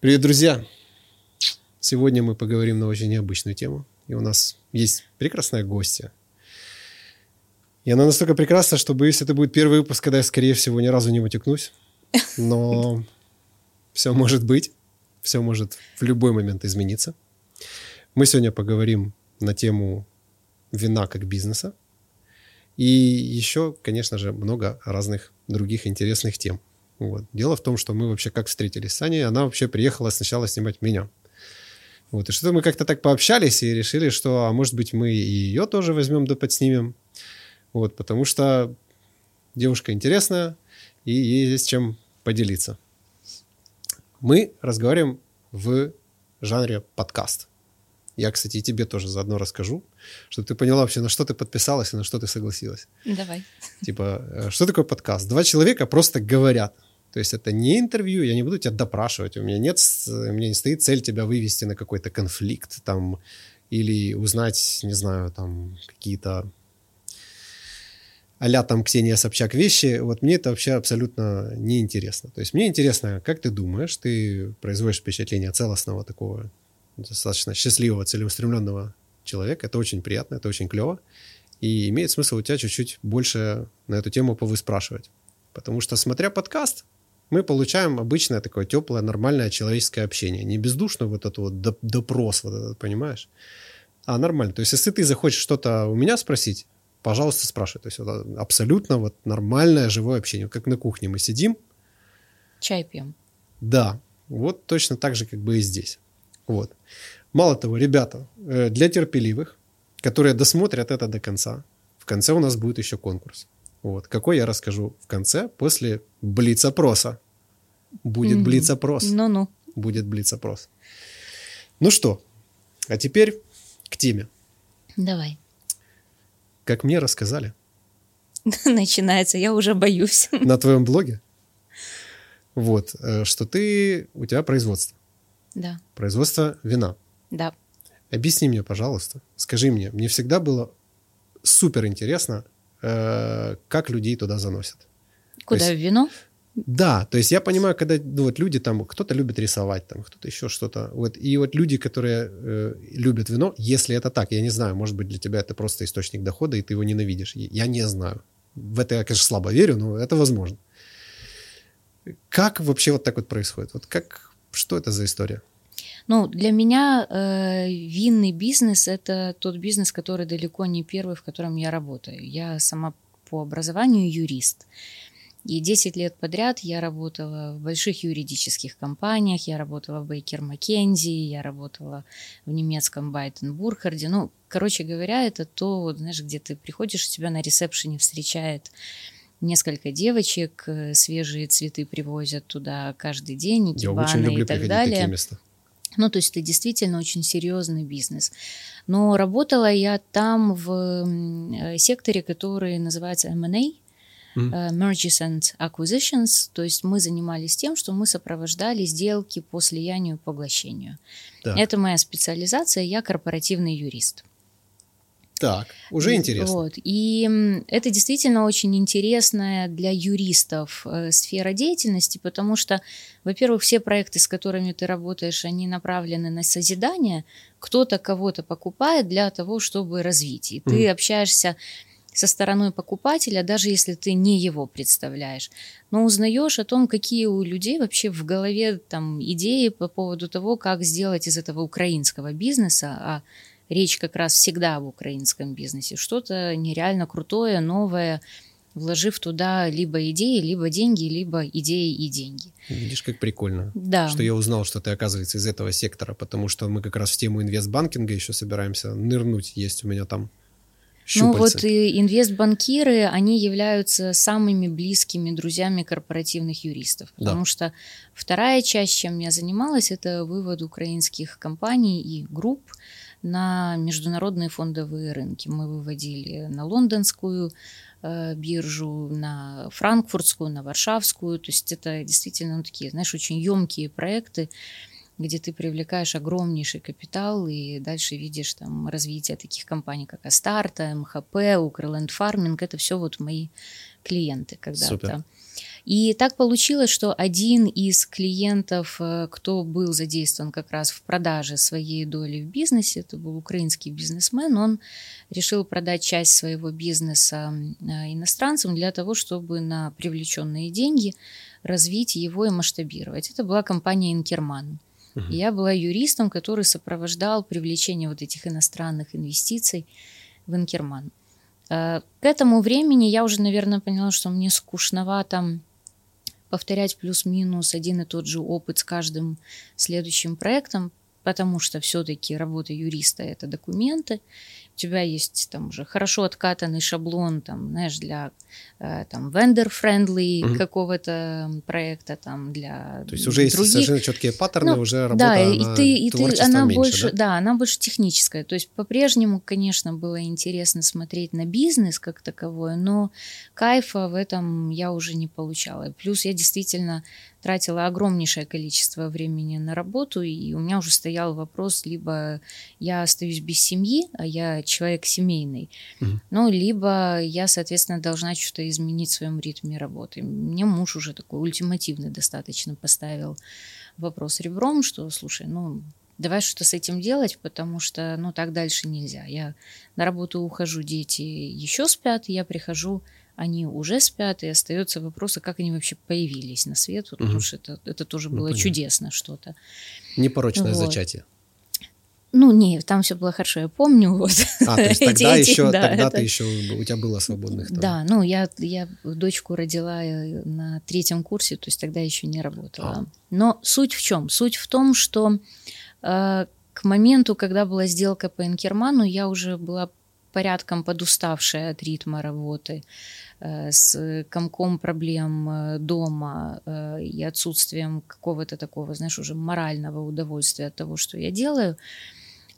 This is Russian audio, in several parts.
Привет, друзья! Сегодня мы поговорим на очень необычную тему. И у нас есть прекрасная гостья. И она настолько прекрасна, что, боюсь, это будет первый выпуск, когда я, скорее всего, ни разу не вытекнусь. Но все может быть. Все может в любой момент измениться. Мы сегодня поговорим на тему вина как бизнеса. И еще, конечно же, много разных других интересных тем. Вот. Дело в том, что мы вообще как встретились с Аней, она вообще приехала сначала снимать меня. Вот. И что-то мы как-то так пообщались и решили, что, а может быть, мы и ее тоже возьмем да подснимем. Вот, потому что девушка интересная, и ей есть чем поделиться. Мы разговариваем в жанре подкаст. Я, кстати, и тебе тоже заодно расскажу, чтобы ты поняла вообще, на что ты подписалась и на что ты согласилась. Давай. Типа, э, что такое подкаст? Два человека просто говорят. То есть это не интервью, я не буду тебя допрашивать. У меня нет, у меня не стоит цель тебя вывести на какой-то конфликт там или узнать, не знаю, там какие-то а там Ксения Собчак вещи, вот мне это вообще абсолютно неинтересно. То есть мне интересно, как ты думаешь, ты производишь впечатление целостного такого достаточно счастливого, целеустремленного человека. Это очень приятно, это очень клево. И имеет смысл у тебя чуть-чуть больше на эту тему повыспрашивать. Потому что, смотря подкаст, мы получаем обычное такое теплое, нормальное человеческое общение. Не бездушно вот это вот допрос, вот этот, понимаешь? А нормально. То есть, если ты захочешь что-то у меня спросить, пожалуйста, спрашивай. То есть, это абсолютно вот нормальное живое общение. Как на кухне мы сидим. Чай пьем. Да. Вот точно так же, как бы и здесь. Вот. Мало того, ребята, э, для терпеливых, которые досмотрят это до конца, в конце у нас будет еще конкурс. Вот. Какой я расскажу в конце, после блиц-опроса. Будет mm-hmm. блиц-опрос. Ну-ну. Будет блиц-опрос. Ну что, а теперь к теме. Давай. Как мне рассказали. Начинается, я уже боюсь. На твоем блоге? Вот, э, что ты, у тебя производство. Да. Производство вина. Да. Объясни мне, пожалуйста, скажи мне, мне всегда было супер интересно, э, как людей туда заносят. Куда, есть, в вино? Да, то есть я понимаю, когда ну, вот люди там, кто-то любит рисовать, там, кто-то еще что-то. Вот, и вот люди, которые э, любят вино, если это так, я не знаю, может быть, для тебя это просто источник дохода, и ты его ненавидишь. Я не знаю. В это я, конечно, слабо верю, но это возможно. Как вообще вот так вот происходит? Вот как, что это за история? Ну, для меня э, винный бизнес – это тот бизнес, который далеко не первый, в котором я работаю. Я сама по образованию юрист. И 10 лет подряд я работала в больших юридических компаниях, я работала в Бейкер Маккензи, я работала в немецком Байтен Бурхарде. Ну, короче говоря, это то, вот, знаешь, где ты приходишь, у тебя на ресепшене встречает несколько девочек, э, свежие цветы привозят туда каждый день, Я очень люблю и так далее. Такие места. Ну, то есть это действительно очень серьезный бизнес. Но работала я там в э, секторе, который называется M&A, mm-hmm. Mergers and Acquisitions, то есть мы занимались тем, что мы сопровождали сделки по слиянию и поглощению. Так. Это моя специализация, я корпоративный юрист. Так, уже интересно. Вот. И это действительно очень интересная для юристов э, сфера деятельности, потому что, во-первых, все проекты, с которыми ты работаешь, они направлены на созидание. Кто-то кого-то покупает для того, чтобы развить. И ты mm. общаешься со стороной покупателя, даже если ты не его представляешь, но узнаешь о том, какие у людей вообще в голове там идеи по поводу того, как сделать из этого украинского бизнеса, а речь как раз всегда об украинском бизнесе, что-то нереально крутое, новое, вложив туда либо идеи, либо деньги, либо идеи и деньги. Видишь, как прикольно, да. что я узнал, что ты, оказывается, из этого сектора, потому что мы как раз в тему инвестбанкинга еще собираемся нырнуть, есть у меня там щупальца. Ну вот и инвестбанкиры, они являются самыми близкими друзьями корпоративных юристов, потому да. что вторая часть, чем я занималась, это вывод украинских компаний и групп на международные фондовые рынки. Мы выводили на лондонскую э, биржу, на франкфуртскую, на варшавскую. То есть это действительно ну, такие, знаешь, очень емкие проекты, где ты привлекаешь огромнейший капитал и дальше видишь там развитие таких компаний, как Астарта, МХП, Укрленд Фарминг. Это все вот мои клиенты когда-то. И так получилось, что один из клиентов, э, кто был задействован как раз в продаже своей доли в бизнесе, это был украинский бизнесмен, он решил продать часть своего бизнеса э, иностранцам для того, чтобы на привлеченные деньги развить его и масштабировать. Это была компания Инкерман. Угу. Я была юристом, который сопровождал привлечение вот этих иностранных инвестиций в Инкерман. Э, к этому времени я уже, наверное, поняла, что мне скучновато повторять плюс-минус один и тот же опыт с каждым следующим проектом, потому что все-таки работа юриста это документы, тебя есть там уже хорошо откатанный шаблон, там, знаешь, для э, там vendor-friendly угу. какого-то проекта, там, для То есть уже есть совершенно четкие паттерны, ну, уже работа Да, и ты, и ты, она меньше, больше, да? да, она больше техническая. То есть по-прежнему, конечно, было интересно смотреть на бизнес как таковой, но кайфа в этом я уже не получала. Плюс я действительно тратила огромнейшее количество времени на работу, и у меня уже стоял вопрос, либо я остаюсь без семьи, а я человек семейный, угу. ну, либо я, соответственно, должна что-то изменить в своем ритме работы. Мне муж уже такой ультимативный достаточно поставил вопрос ребром, что, слушай, ну, давай что-то с этим делать, потому что, ну, так дальше нельзя. Я на работу ухожу, дети еще спят, я прихожу они уже спят, и остается вопрос, а как они вообще появились на свет, вот, угу. потому что это, это тоже ну, было понятно. чудесно что-то. Непорочное вот. зачатие. Ну, не, там все было хорошо, я помню. Вот. А, то есть тогда эти, еще, да, тогда это... ты еще, у тебя было свободных там. Да, ну, я, я дочку родила э, на третьем курсе, то есть тогда еще не работала. А. Но суть в чем? Суть в том, что э, к моменту, когда была сделка по Инкерману, я уже была порядком подуставшая от ритма работы. Э, с комком проблем э, дома э, и отсутствием какого-то такого, знаешь, уже морального удовольствия от того, что я делаю.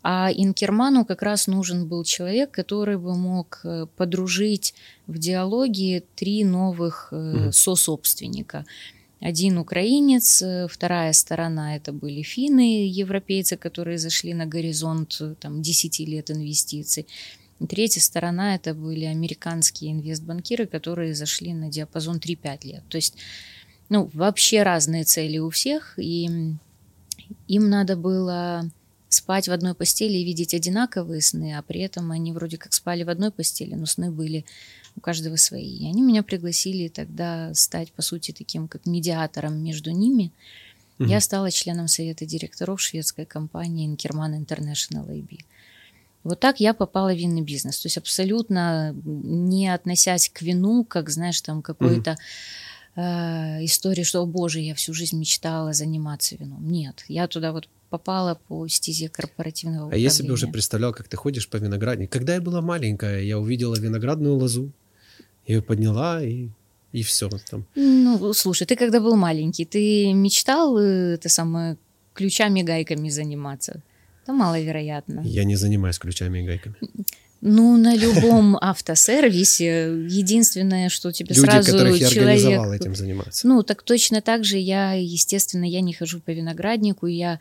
А Инкерману как раз нужен был человек, который бы мог подружить в диалоге три новых сособственника. Один украинец, вторая сторона это были финны, европейцы, которые зашли на горизонт там, 10 лет инвестиций. Третья сторона это были американские инвестбанкиры, которые зашли на диапазон 3-5 лет. То есть, ну, вообще разные цели у всех, и им надо было спать в одной постели и видеть одинаковые сны, а при этом они вроде как спали в одной постели, но сны были у каждого свои. И они меня пригласили тогда стать, по сути, таким как медиатором между ними. Угу. Я стала членом совета директоров шведской компании Inkerman International AB. Вот так я попала в винный бизнес. То есть абсолютно не относясь к вину, как, знаешь, там какой-то mm-hmm. э, истории, что, о боже, я всю жизнь мечтала заниматься вином. Нет, я туда вот попала по стезе корпоративного управления. А я себе уже представлял, как ты ходишь по винограднику. Когда я была маленькая, я увидела виноградную лозу, ее подняла и и все там. Ну, слушай, ты когда был маленький, ты мечтал э, это самое ключами-гайками заниматься? Это маловероятно. Я не занимаюсь ключами и гайками. Ну, на любом автосервисе единственное, что тебе Люди, сразу которых я человек... организовал, этим заниматься. Ну, так точно так же я, естественно, я не хожу по винограднику, я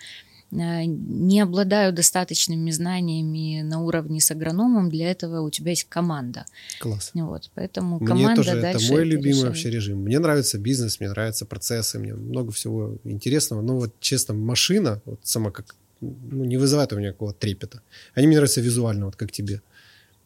э, не обладаю достаточными знаниями на уровне с агрономом, для этого у тебя есть команда. Класс. Вот, поэтому мне команда тоже дальше это мой это любимый решает. вообще режим. Мне нравится бизнес, мне нравятся процессы, мне много всего интересного. Но вот честно, машина, вот сама как ну, не вызывает у меня какого-то трепета. Они мне нравятся визуально, вот как тебе.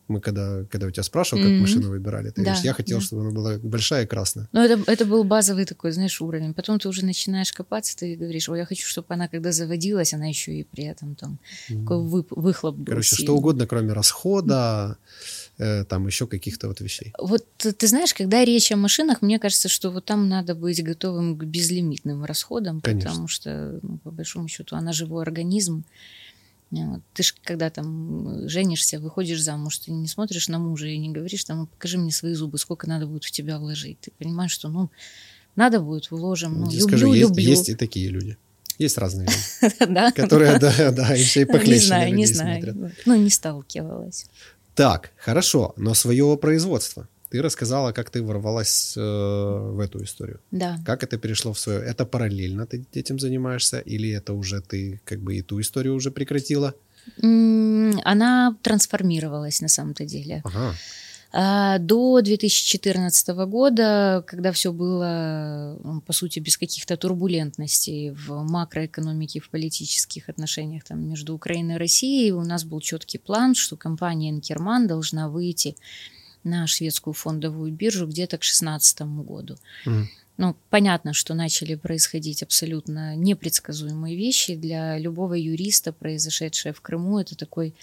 Мы когда, когда у тебя спрашивал, как mm-hmm. машину выбирали, ты да, говоришь, я хотел, да. чтобы она была большая и красная. Ну, это, это был базовый такой, знаешь, уровень. Потом ты уже начинаешь копаться, ты говоришь, ой, я хочу, чтобы она, когда заводилась, она еще и при этом там mm-hmm. такой вы, выхлоп был Короче, сильный. что угодно, кроме расхода, mm-hmm там еще каких-то вот вещей. Вот ты знаешь, когда речь о машинах, мне кажется, что вот там надо быть готовым к безлимитным расходам, Конечно. потому что, ну, по большому счету, она живой организм. Вот. Ты же, когда там женишься, выходишь замуж, ты не смотришь на мужа и не говоришь, там, покажи мне свои зубы, сколько надо будет в тебя вложить. Ты понимаешь, что, ну, надо будет, вложим. Ну, Я люблю, скажу, есть, люблю. есть и такие люди. Есть разные люди, которые, да, да, еще и похлеще Не знаю, не знаю. Ну, не сталкивалась. Так, хорошо, но своего производства. Ты рассказала, как ты ворвалась э, в эту историю. Да. Как это перешло в свое? Это параллельно ты этим занимаешься, или это уже ты как бы и ту историю уже прекратила? Она трансформировалась на самом-то деле. Ага. А до 2014 года, когда все было, по сути, без каких-то турбулентностей в макроэкономике, в политических отношениях там, между Украиной и Россией, у нас был четкий план, что компания Инкерман должна выйти на шведскую фондовую биржу где-то к 2016 году. Mm. Ну, понятно, что начали происходить абсолютно непредсказуемые вещи. Для любого юриста, произошедшее в Крыму, это такой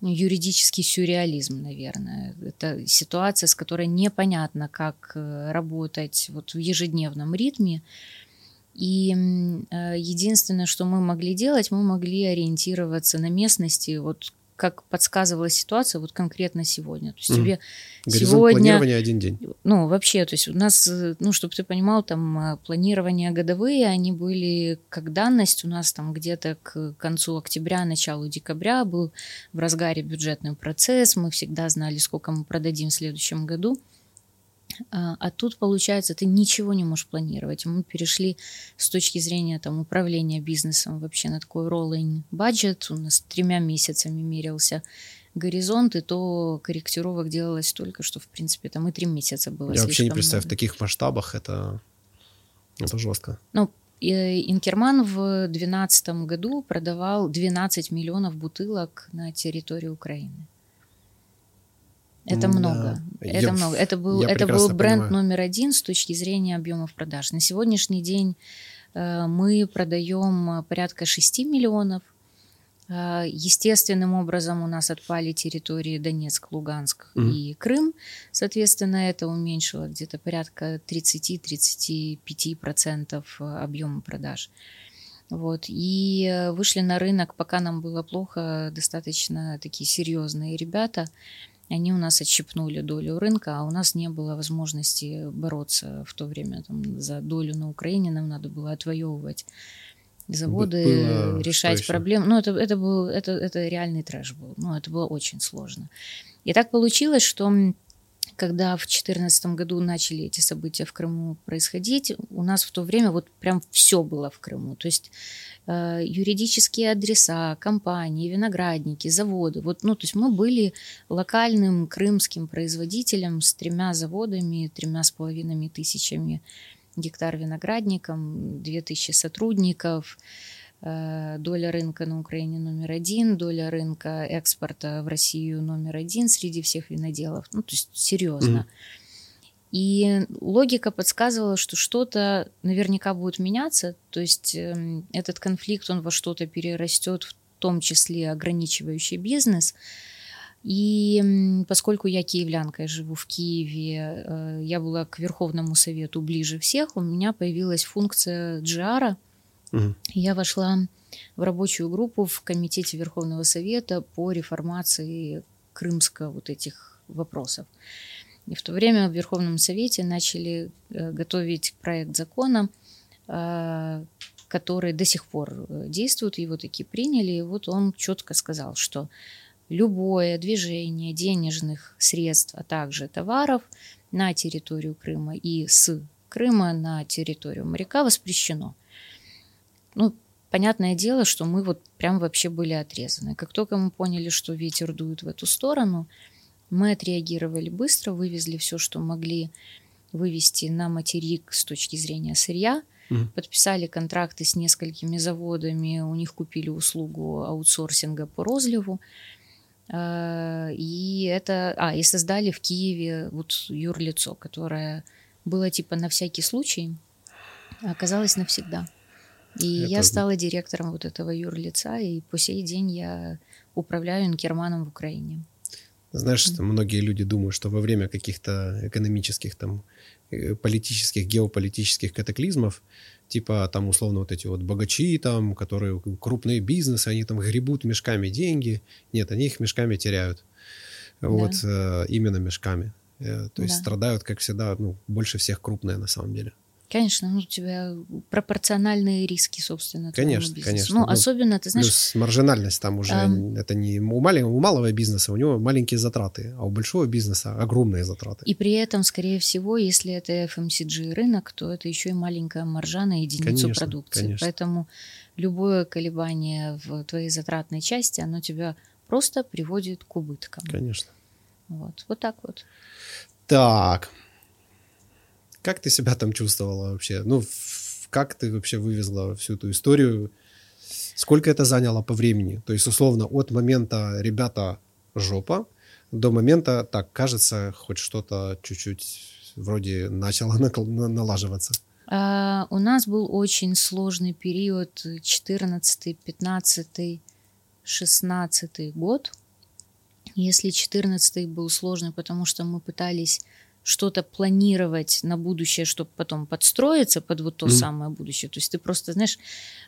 юридический сюрреализм, наверное. Это ситуация, с которой непонятно, как э, работать вот в ежедневном ритме. И э, единственное, что мы могли делать, мы могли ориентироваться на местности, вот как подсказывала ситуация вот конкретно сегодня. То есть mm. тебе Горизонт сегодня... планирования один день. Ну, вообще, то есть у нас, ну, чтобы ты понимал, там а, планирования годовые, они были как данность у нас там где-то к концу октября, началу декабря был в разгаре бюджетный процесс, мы всегда знали, сколько мы продадим в следующем году. А, а тут, получается, ты ничего не можешь планировать. Мы перешли с точки зрения там, управления бизнесом вообще на такой rolling budget. У нас тремя месяцами мерился горизонт, и то корректировок делалось только, что, в принципе, там и три месяца было. Я вообще не представляю, в таких масштабах это, это жестко. Ну, Инкерман в 2012 году продавал 12 миллионов бутылок на территории Украины. Это много. Это я, много. Это был, это был бренд понимаю. номер один с точки зрения объемов продаж. На сегодняшний день э, мы продаем порядка 6 миллионов. Э, естественным образом у нас отпали территории Донецк, Луганск mm и Крым. Соответственно, это уменьшило где-то порядка 30-35% объема продаж. Вот. И э, вышли на рынок, пока нам было плохо, достаточно такие серьезные ребята. Они у нас отщипнули долю рынка, а у нас не было возможности бороться в то время там, за долю на Украине. Нам надо было отвоевывать заводы, было решать проблемы. Ну, это, это, был, это, это реальный трэш был. Ну, это было очень сложно. И так получилось, что когда в 2014 году начали эти события в Крыму происходить, у нас в то время вот прям все было в Крыму. То есть э, юридические адреса, компании, виноградники, заводы. Вот, ну, то есть мы были локальным крымским производителем с тремя заводами, тремя с половиной тысячами гектар виноградником, две тысячи сотрудников, доля рынка на Украине номер один, доля рынка экспорта в Россию номер один среди всех виноделов. Ну, то есть серьезно. Mm-hmm. И логика подсказывала, что что-то наверняка будет меняться, то есть э, этот конфликт, он во что-то перерастет, в том числе ограничивающий бизнес. И поскольку я киевлянка, я живу в Киеве, э, я была к Верховному Совету ближе всех, у меня появилась функция GR, Угу. Я вошла в рабочую группу в Комитете Верховного Совета по реформации крымска вот этих вопросов. И в то время в Верховном Совете начали э, готовить проект закона, э, который до сих пор э, действует, его таки приняли, и вот он четко сказал, что любое движение денежных средств, а также товаров на территорию Крыма и с Крыма на территорию моряка воспрещено. Ну, понятное дело, что мы вот прям вообще были отрезаны. Как только мы поняли, что ветер дует в эту сторону, мы отреагировали быстро, вывезли все, что могли вывести на материк с точки зрения сырья, mm подписали контракты с несколькими заводами, у них купили услугу аутсорсинга по розливу. А, и это, а, и создали в Киеве вот юрлицо, которое было типа на всякий случай, а оказалось навсегда. И Это... я стала директором вот этого юрлица, и по сей день я управляю Инкерманом в Украине. Знаешь, mm-hmm. многие люди думают, что во время каких-то экономических, там, э, политических, геополитических катаклизмов, типа там условно вот эти вот богачи, там, которые крупные бизнесы, они там гребут мешками деньги. Нет, они их мешками теряют. Вот да. э, именно мешками. Э, то есть да. страдают, как всегда, ну, больше всех крупные на самом деле. Конечно, ну, у тебя пропорциональные риски, собственно, конечно, конечно. Ну, ну, особенно, ты знаешь... Плюс маржинальность там уже, а... это не у, мал... у малого бизнеса, у него маленькие затраты, а у большого бизнеса огромные затраты. И при этом, скорее всего, если это FMCG рынок, то это еще и маленькая маржа на единицу конечно, продукции. Конечно. Поэтому любое колебание в твоей затратной части, оно тебя просто приводит к убыткам. Конечно. Вот, вот так вот. Так. Как ты себя там чувствовала вообще? Ну, как ты вообще вывезла всю эту историю? Сколько это заняло по времени? То есть, условно, от момента «ребята, жопа» до момента, так, кажется, хоть что-то чуть-чуть вроде начало налаживаться. Uh, у нас был очень сложный период 14, 15, 16 год. Если 14 был сложный, потому что мы пытались что-то планировать на будущее, чтобы потом подстроиться под вот то mm. самое будущее. То есть ты просто, знаешь,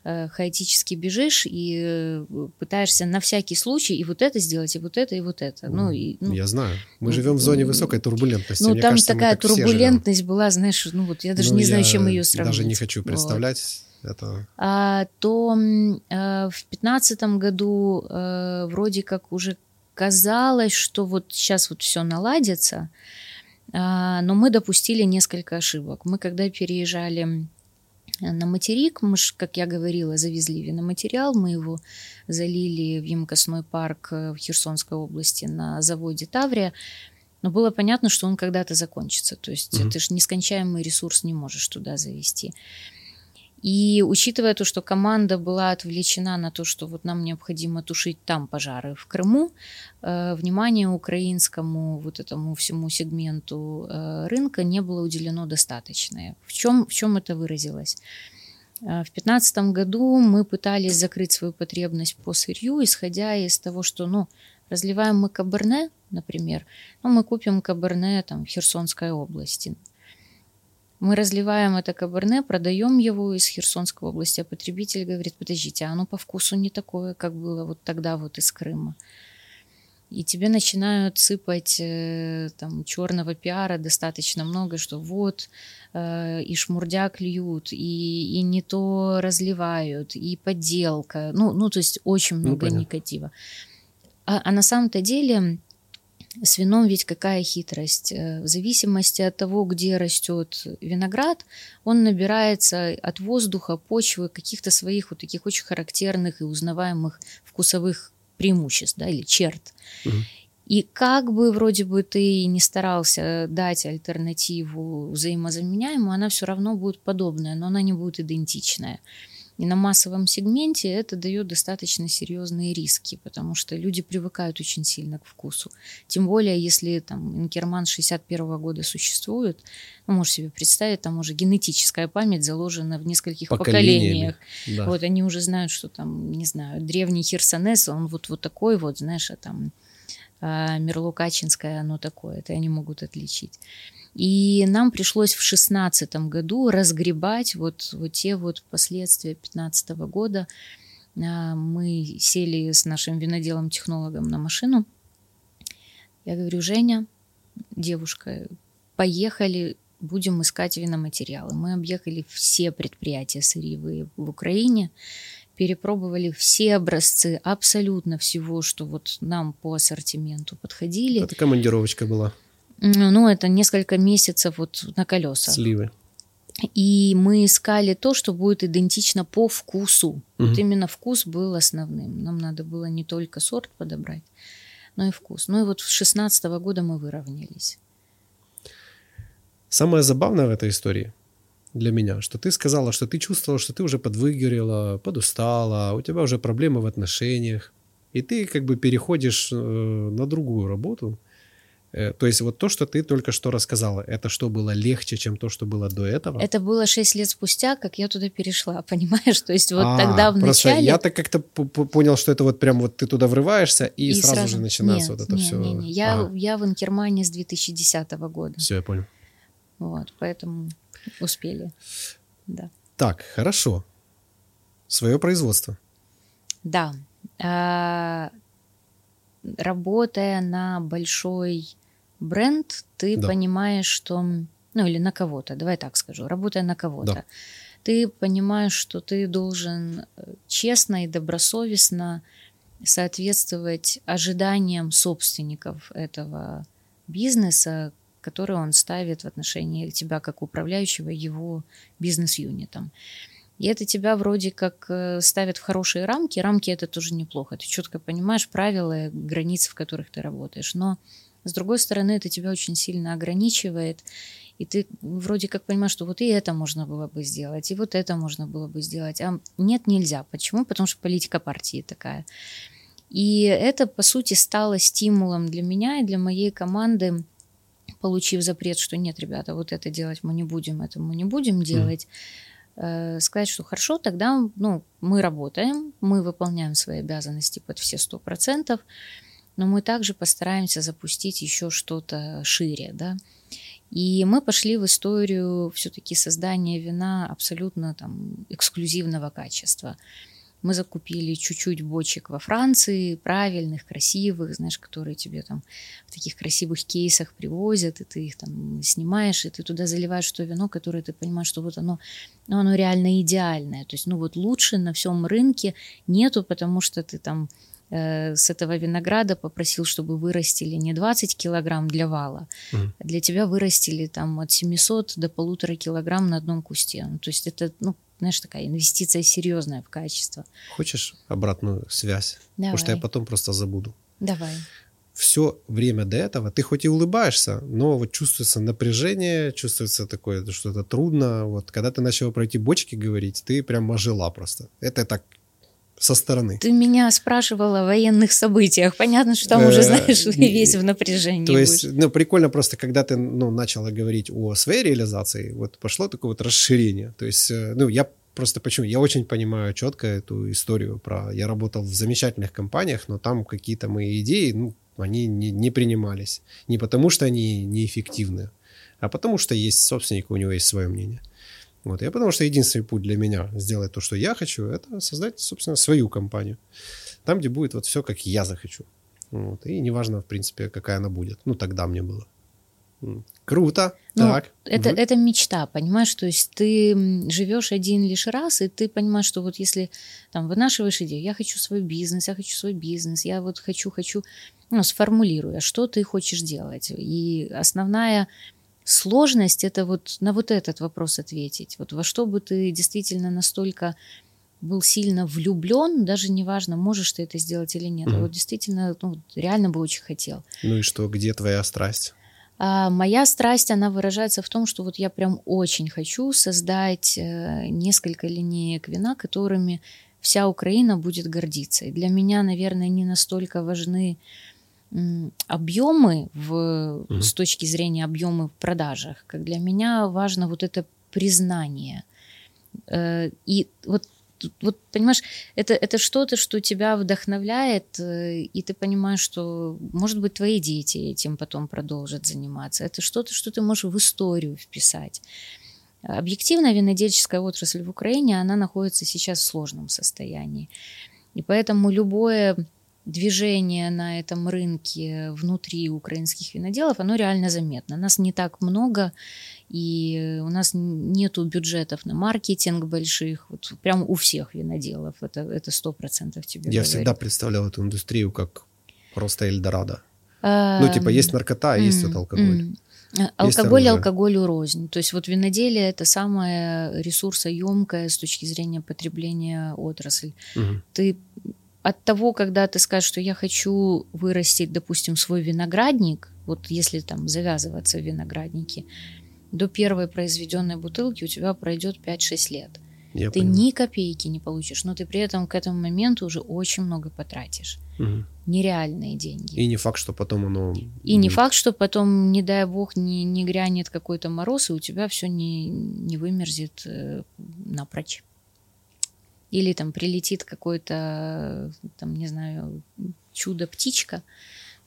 э, хаотически бежишь и э, пытаешься на всякий случай и вот это сделать, и вот это, и вот это. Ну, и, ну, я знаю. Мы ну, живем в зоне высокой турбулентности. Ну, Мне там кажется, такая турбулентность была, знаешь, ну вот я даже ну, не знаю, чем ее сравнить. Даже не хочу представлять. Вот. Это... А, то а, в пятнадцатом году а, вроде как уже казалось, что вот сейчас вот все наладится, но мы допустили несколько ошибок. Мы когда переезжали на материк, мы ж, как я говорила, завезли виноматериал, мы его залили в емкостной парк э, в Херсонской области на заводе Таврия, но было понятно, что он когда-то закончится. То есть mm-hmm. ты же нескончаемый ресурс не можешь туда завести. И учитывая то, что команда была отвлечена на то, что вот нам необходимо тушить там пожары в Крыму, э, внимание украинскому вот этому всему сегменту э, рынка не было уделено достаточное. В чем, в чем это выразилось? Э, в 2015 году мы пытались закрыть свою потребность по сырью, исходя из того, что ну, разливаем мы каберне, например, ну, мы купим каберне там, в Херсонской области – мы разливаем это каберне, продаем его из Херсонской области, а потребитель говорит, подождите, а оно по вкусу не такое, как было вот тогда вот из Крыма. И тебе начинают сыпать э, там черного пиара достаточно много, что вот э, и шмурдяк льют, и, и не то разливают, и подделка. Ну, ну то есть очень ну, много ну, негатива. А, а на самом-то деле с вином ведь какая хитрость. Э, в зависимости от того, где растет виноград, он набирается от воздуха, почвы, каких-то своих вот таких очень характерных и узнаваемых вкусовых преимуществ, да, или черт. Угу. И как бы вроде бы ты не старался дать альтернативу взаимозаменяемую, она все равно будет подобная, но она не будет идентичная. И на массовом сегменте это дает достаточно серьезные риски, потому что люди привыкают очень сильно к вкусу. Тем более, если там Инкерман 61 года существует, ну, можешь себе представить, там уже генетическая память заложена в нескольких поколениях. Да. Вот они уже знают, что там, не знаю, древний Херсонес, он вот, вот такой вот, знаешь, а там а, Мерло-Качинское, оно такое, это они могут отличить. И нам пришлось в шестнадцатом году разгребать вот, вот те вот последствия пятнадцатого года. А, мы сели с нашим виноделом-технологом на машину. Я говорю, Женя, девушка, поехали, будем искать виноматериалы. Мы объехали все предприятия сырьевые в Украине, перепробовали все образцы абсолютно всего, что вот нам по ассортименту подходили. Это командировочка была. Ну, это несколько месяцев вот на колеса. Сливы. И мы искали то, что будет идентично по вкусу. Угу. Вот именно вкус был основным. Нам надо было не только сорт подобрать, но и вкус. Ну и вот с 16 года мы выровнялись. Самое забавное в этой истории для меня, что ты сказала, что ты чувствовала, что ты уже подвыгорела, подустала, у тебя уже проблемы в отношениях, и ты как бы переходишь э, на другую работу – то есть вот то, что ты только что рассказала, это что было легче, чем то, что было до этого? Это было шесть лет спустя, как я туда перешла, понимаешь? То есть вот а, тогда в просто начале... Я так как-то понял, что это вот прям вот ты туда врываешься, и, и сразу, сразу же начинается нет, вот это нет, все. Не, не. Я, ага. я в Инкермане с 2010 года. Все, я понял. Вот, поэтому успели, да. Так, хорошо. Свое производство. Да. А, работая на большой бренд, ты да. понимаешь, что... Ну, или на кого-то, давай так скажу, работая на кого-то. Да. Ты понимаешь, что ты должен э, честно и добросовестно соответствовать ожиданиям собственников этого бизнеса, который он ставит в отношении тебя как управляющего его бизнес-юнитом. И это тебя вроде как э, ставит в хорошие рамки. Рамки это тоже неплохо. Ты четко понимаешь правила, границы, в которых ты работаешь. Но С другой стороны, это тебя очень сильно ограничивает, и ты вроде как понимаешь, что вот и это можно было бы сделать, и вот это можно было бы сделать, а нет, нельзя. Почему? Потому что политика партии такая. И это, по сути, стало стимулом для меня и для моей команды, получив запрет, что нет, ребята, вот это делать мы не будем, это мы не будем делать, mm. сказать, что хорошо, тогда ну, мы работаем, мы выполняем свои обязанности под все сто процентов, но мы также постараемся запустить еще что-то шире, да. И мы пошли в историю все-таки создания вина абсолютно там эксклюзивного качества. Мы закупили чуть-чуть бочек во Франции, правильных, красивых, знаешь, которые тебе там в таких красивых кейсах привозят, и ты их там снимаешь, и ты туда заливаешь то вино, которое ты понимаешь, что вот оно, ну, оно реально идеальное. То есть, ну вот лучше на всем рынке нету, потому что ты там с этого винограда попросил, чтобы вырастили не 20 килограмм для вала, mm. а для тебя вырастили там от 700 до полутора килограмм на одном кусте. Ну, то есть это, ну, знаешь, такая инвестиция серьезная в качество. Хочешь обратную связь? Давай. Потому что я потом просто забуду. Давай. Все время до этого ты хоть и улыбаешься, но вот чувствуется напряжение, чувствуется такое, что это трудно. Вот когда ты начала пройти бочки говорить, ты прям ожила просто. Это так со стороны. Ты меня спрашивала о военных событиях. Понятно, что там уже, э, знаешь, весь в напряжении. То есть, ну, прикольно просто, когда ты, ну, начала говорить о своей реализации, вот пошло такое вот расширение. То есть, э, ну, я просто почему? Я очень понимаю четко эту историю про... Я работал в замечательных компаниях, но там какие-то мои идеи, ну, они не, не принимались. Не потому, что они неэффективны, а потому, что есть собственник, у него есть свое мнение. Вот. Я потому что единственный путь для меня сделать то, что я хочу, это создать, собственно, свою компанию. Там, где будет вот все, как я захочу. Вот. И неважно, в принципе, какая она будет. Ну, тогда мне было. Круто. Ну, так. Это, угу. это мечта, понимаешь? То есть ты живешь один лишь раз, и ты понимаешь, что вот если там вынашиваешь идею, я хочу свой бизнес, я хочу свой бизнес, я вот хочу, хочу, ну, сформулируя, что ты хочешь делать. И основная сложность это вот на вот этот вопрос ответить. Вот во что бы ты действительно настолько был сильно влюблен, даже неважно, можешь ты это сделать или нет. Mm-hmm. вот действительно, ну, реально бы очень хотел. Ну и что, где твоя страсть? А моя страсть, она выражается в том, что вот я прям очень хочу создать э, несколько линеек вина, которыми вся Украина будет гордиться. И для меня, наверное, не настолько важны объемы в, mm-hmm. с точки зрения объемы в продажах, как для меня важно вот это признание. Э, и вот, вот понимаешь, это, это что-то, что тебя вдохновляет, э, и ты понимаешь, что, может быть, твои дети этим потом продолжат заниматься. Это что-то, что ты можешь в историю вписать. Объективно винодельческая отрасль в Украине, она находится сейчас в сложном состоянии. И поэтому любое движение на этом рынке внутри украинских виноделов, оно реально заметно. Нас не так много, и у нас нету бюджетов на маркетинг больших, вот прям у всех виноделов, это сто процентов тебе Я говорит. всегда представлял эту индустрию как просто Эльдорадо. А, ну, типа, есть наркота, а есть вот алкоголь. Алкоголь, алкоголю рознь. То есть вот виноделие это самая ресурсоемкая с точки зрения потребления отрасль. Угу. Ты от того, когда ты скажешь, что я хочу вырастить, допустим, свой виноградник, вот если там завязываться в винограднике, до первой произведенной бутылки у тебя пройдет 5-6 лет. Я ты понимаю. ни копейки не получишь, но ты при этом к этому моменту уже очень много потратишь. Угу. Нереальные деньги. И не факт, что потом оно... И не факт, что потом, не дай бог, не, не грянет какой-то мороз, и у тебя все не, не вымерзет э, напрочь или там прилетит какой-то, там, не знаю, чудо-птичка,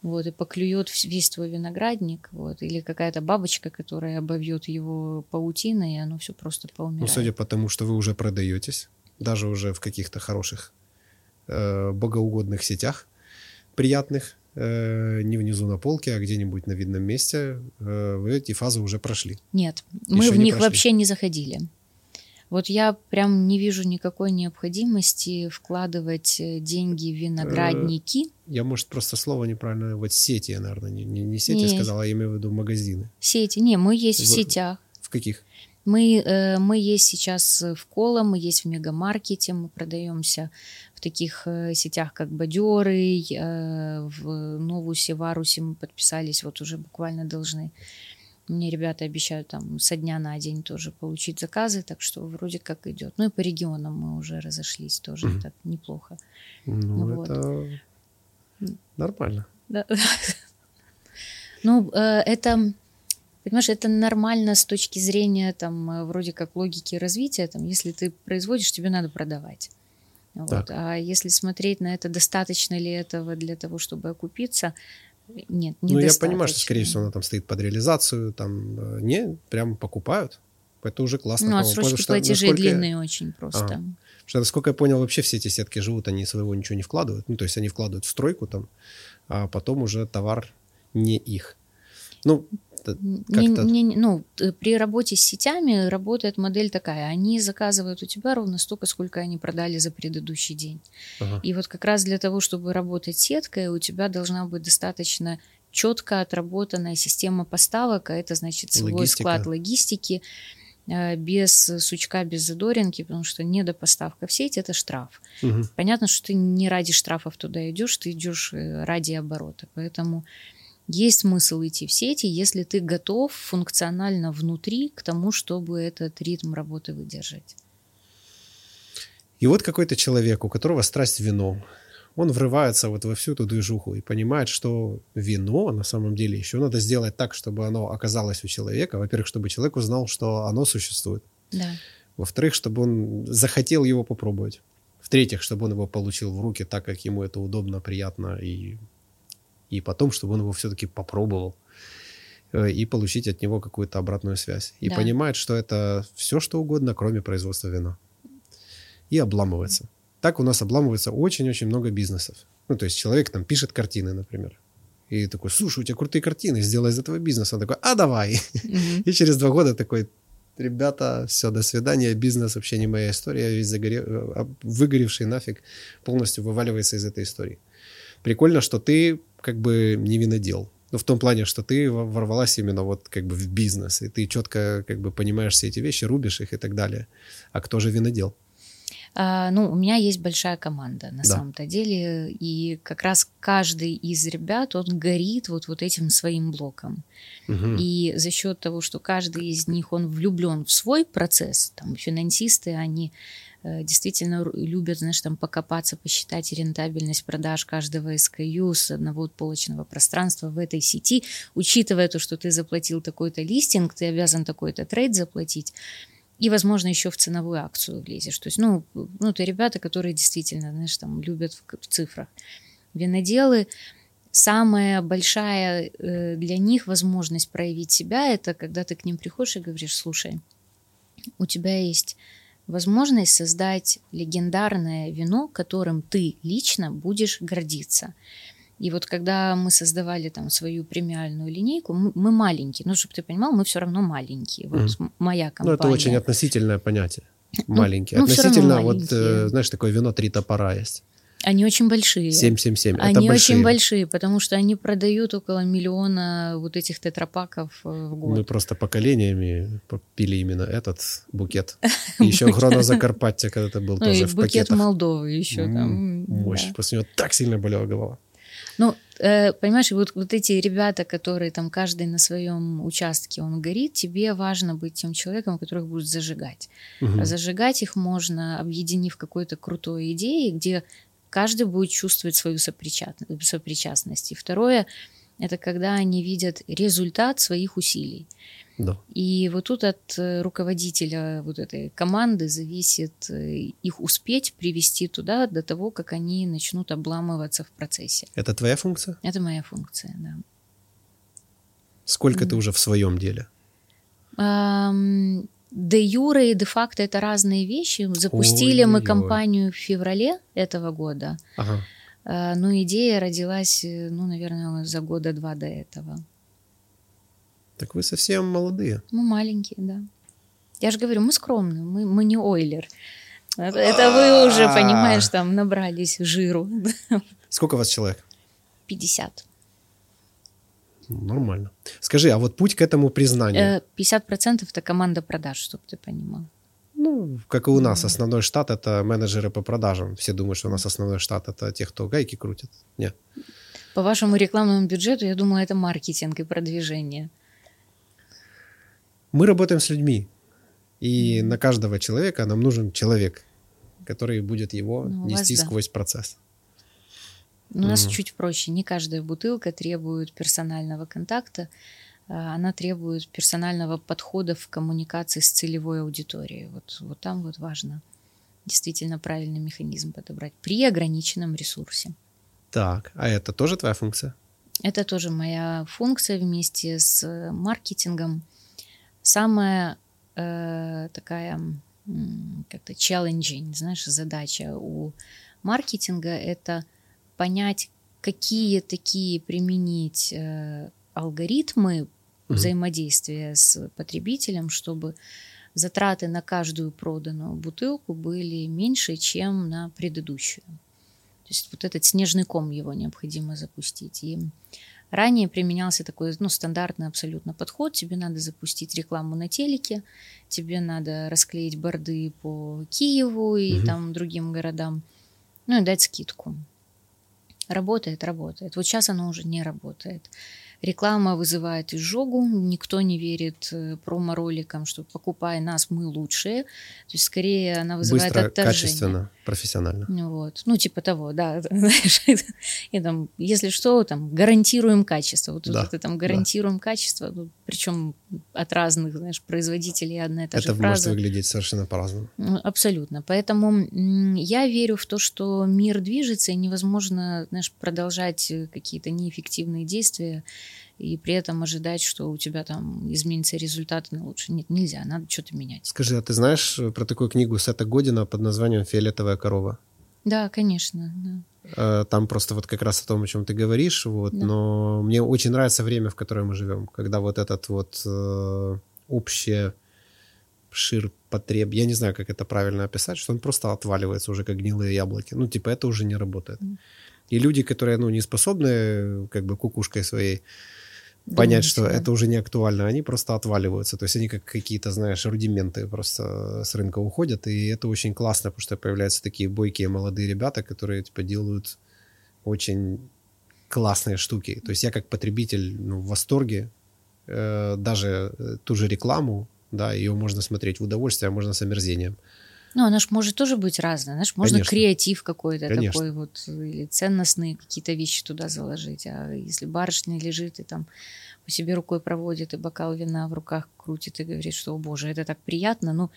вот, и поклюет весь твой виноградник, вот, или какая-то бабочка, которая обовьет его паутиной, и оно все просто поумирает. Ну, судя по тому, что вы уже продаетесь, даже уже в каких-то хороших э, богоугодных сетях, приятных, э, не внизу на полке, а где-нибудь на видном месте, э, вы эти фазы уже прошли. Нет, Еще мы в них прошли. вообще не заходили. Вот я прям не вижу никакой необходимости вкладывать э, деньги в виноградники. Я, может, просто слово неправильно. Вот сети, наверное, не, не, сети не. сказала, а я имею в виду магазины. Сети. Не, мы есть в, в сетях. В каких? Мы, э, мы есть сейчас в Кола, мы есть в Мегамаркете, мы продаемся в таких э, сетях, как Бадеры, э, в Новусе, Варусе мы подписались, вот уже буквально должны. Мне ребята обещают там со дня на день тоже получить заказы, так что вроде как идет. Ну и по регионам мы уже разошлись тоже mm-hmm. так неплохо. Ну, вот. это нормально. Да. Ну, это Понимаешь, это нормально с точки зрения там э, вроде как логики развития. Там, если ты производишь, тебе надо продавать. Вот. А если смотреть на это, достаточно ли этого для того, чтобы окупиться, нет, не Ну, я понимаю, что, скорее всего, она там стоит под реализацию, там э, не, прям покупают. Это уже классно. Ну, отсрочки что, платежей насколько... длинные очень просто. А, что, насколько я понял, вообще все эти сетки живут, они своего ничего не вкладывают. Ну, то есть они вкладывают в стройку там, а потом уже товар не их. Ну, не, не, ну, при работе с сетями работает модель такая. Они заказывают у тебя ровно столько, сколько они продали за предыдущий день. Ага. И вот как раз для того, чтобы работать сеткой, у тебя должна быть достаточно четко отработанная система поставок, а это значит свой Логистика. склад логистики э, без сучка, без задоринки, потому что недопоставка в сеть это штраф. Угу. Понятно, что ты не ради штрафов туда идешь, ты идешь э, ради оборота. Поэтому есть смысл идти в сети, если ты готов функционально внутри к тому, чтобы этот ритм работы выдержать. И вот какой-то человек, у которого страсть вино, он врывается вот во всю эту движуху и понимает, что вино на самом деле еще надо сделать так, чтобы оно оказалось у человека. Во-первых, чтобы человек узнал, что оно существует. Да. Во-вторых, чтобы он захотел его попробовать. В-третьих, чтобы он его получил в руки так, как ему это удобно, приятно и и потом, чтобы он его все-таки попробовал э, и получить от него какую-то обратную связь. И да. понимает, что это все, что угодно, кроме производства вина. И обламывается. Так у нас обламывается очень-очень много бизнесов. Ну, то есть человек там пишет картины, например. И такой, слушай, у тебя крутые картины, сделай из этого бизнес. Он такой, а давай. Mm-hmm. И через два года такой, ребята, все, до свидания, бизнес вообще не моя история, весь загоре... Э, выгоревший нафиг полностью вываливается из этой истории. Прикольно, что ты как бы не винодел. Ну, в том плане, что ты ворвалась именно вот как бы в бизнес, и ты четко как бы понимаешь все эти вещи, рубишь их и так далее. А кто же винодел? А, ну, у меня есть большая команда на да. самом-то деле, и как раз каждый из ребят, он горит вот, вот этим своим блоком. Угу. И за счет того, что каждый из них, он влюблен в свой процесс, там, финансисты, они действительно любят, знаешь, там покопаться, посчитать рентабельность продаж каждого SKU с одного полочного пространства в этой сети, учитывая то, что ты заплатил такой-то листинг, ты обязан такой-то трейд заплатить, и, возможно, еще в ценовую акцию влезешь. То есть, ну, ну это ребята, которые действительно, знаешь, там любят в, в цифрах. Виноделы, самая большая э, для них возможность проявить себя, это когда ты к ним приходишь и говоришь, слушай, у тебя есть возможность создать легендарное вино, которым ты лично будешь гордиться. И вот когда мы создавали там свою премиальную линейку, мы, мы маленькие, ну, чтобы ты понимал, мы все равно маленькие. Вот mm. моя компания. Ну, это очень относительное понятие. Маленькие. Ну, относительно, вот, э, знаешь, такое вино «Три топора» есть. Они очень большие. 777. Они это очень большие, потому что они продают около миллиона вот этих тетрапаков э, в год. Мы просто поколениями пили именно этот букет. И еще Грона Закарпаття когда-то был ну, тоже в букет Молдовы еще там. Мощь. После него так сильно болела голова. Ну, э, понимаешь, вот, вот эти ребята, которые там каждый на своем участке, он горит, тебе важно быть тем человеком, которых будет зажигать. Угу. Зажигать их можно, объединив какой-то крутой идеей, где каждый будет чувствовать свою сопричастность. И второе, это когда они видят результат своих усилий. Да. И вот тут от э, руководителя вот этой команды зависит э, их успеть привести туда до того, как они начнут обламываться в процессе. Это твоя функция? Это моя функция, да. Сколько mm. ты уже в своем деле? Um, де юре и де факто это разные вещи. Запустили Ой, мы компанию в феврале этого года. Ага. А, но идея родилась, ну, наверное, за года два до этого. Так вы совсем молодые. Мы маленькие, да. Я же говорю, мы скромные, мы, мы не ойлер. Это вы уже, понимаешь, там набрались жиру. Сколько у вас человек? 50. Нормально. Скажи, а вот путь к этому признанию? 50% это команда продаж, чтобы ты понимал. Ну, как и у нас, основной штат это менеджеры по продажам. Все думают, что у нас основной штат это те, кто гайки крутит. Нет. По вашему рекламному бюджету, я думаю, это маркетинг и продвижение. Мы работаем с людьми. И на каждого человека нам нужен человек, который будет его ну, нести сквозь да. процесс. У нас mm. чуть проще. Не каждая бутылка требует персонального контакта. А, она требует персонального подхода в коммуникации с целевой аудиторией. Вот, вот там вот важно действительно правильный механизм подобрать при ограниченном ресурсе. Так, а это тоже твоя функция? Это тоже моя функция вместе с маркетингом. Самая э, такая как-то challenging, знаешь, задача у маркетинга это понять, какие такие применить э, алгоритмы угу. взаимодействия с потребителем, чтобы затраты на каждую проданную бутылку были меньше, чем на предыдущую. То есть вот этот снежный ком его необходимо запустить. И ранее применялся такой ну, стандартный абсолютно подход. Тебе надо запустить рекламу на телеке, тебе надо расклеить борды по Киеву и угу. там другим городам, ну и дать скидку. Работает, работает. Вот сейчас оно уже не работает. Реклама вызывает изжогу, никто не верит э, промо-роликам, что покупай нас, мы лучшие. То есть скорее она вызывает Быстро, отторжение. качественно, профессионально. Вот. Ну, типа того, да. И там, если что, там, гарантируем качество. Вот да. это там гарантируем да. качество, ну, причем от разных, знаешь, производителей одна и та это же фраза. Это может выглядеть совершенно по-разному. Ну, абсолютно. Поэтому я верю в то, что мир движется, и невозможно, знаешь, продолжать э, какие-то неэффективные действия и при этом ожидать, что у тебя там изменится результат на лучше. Нет, нельзя, надо что-то менять. Скажи, а ты знаешь э, про такую книгу Сета Година под названием «Фиолетовая корова»? Да, конечно, да. Э, там просто вот как раз о том, о чем ты говоришь, вот, да. но мне очень нравится время, в которое мы живем, когда вот этот вот э, общее шир потреб, я не знаю, как это правильно описать, что он просто отваливается уже как гнилые яблоки. Ну, типа, это уже не работает. И люди, которые, ну, не способны как бы кукушкой своей понять, что да. это уже не актуально, они просто отваливаются. То есть они как какие-то, знаешь, рудименты просто с рынка уходят, и это очень классно, потому что появляются такие бойкие молодые ребята, которые типа делают очень классные штуки. То есть я как потребитель ну, в восторге, э, даже э, ту же рекламу, да, ее можно смотреть в удовольствие, а можно с омерзением. Ну, она же может тоже быть разная. Знаешь, можно Конечно. креатив какой-то Конечно. такой вот, или ценностные какие-то вещи туда заложить. А если барышня лежит и там по себе рукой проводит, и бокал вина в руках крутит и говорит, что, о боже, это так приятно, ну...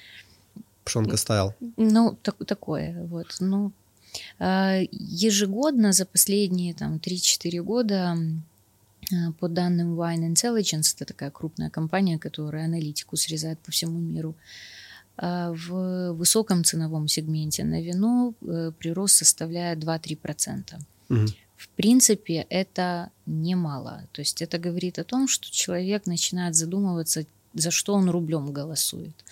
Пшонка стайл. Ну, так, такое, вот. Ну, а, ежегодно за последние там 3-4 года а, по данным Wine Intelligence, это такая крупная компания, которая аналитику срезает по всему миру, в высоком ценовом сегменте на вино э, прирост составляет 2-3%. Угу. В принципе, это немало. То есть это говорит о том, что человек начинает задумываться, за что он рублем голосует.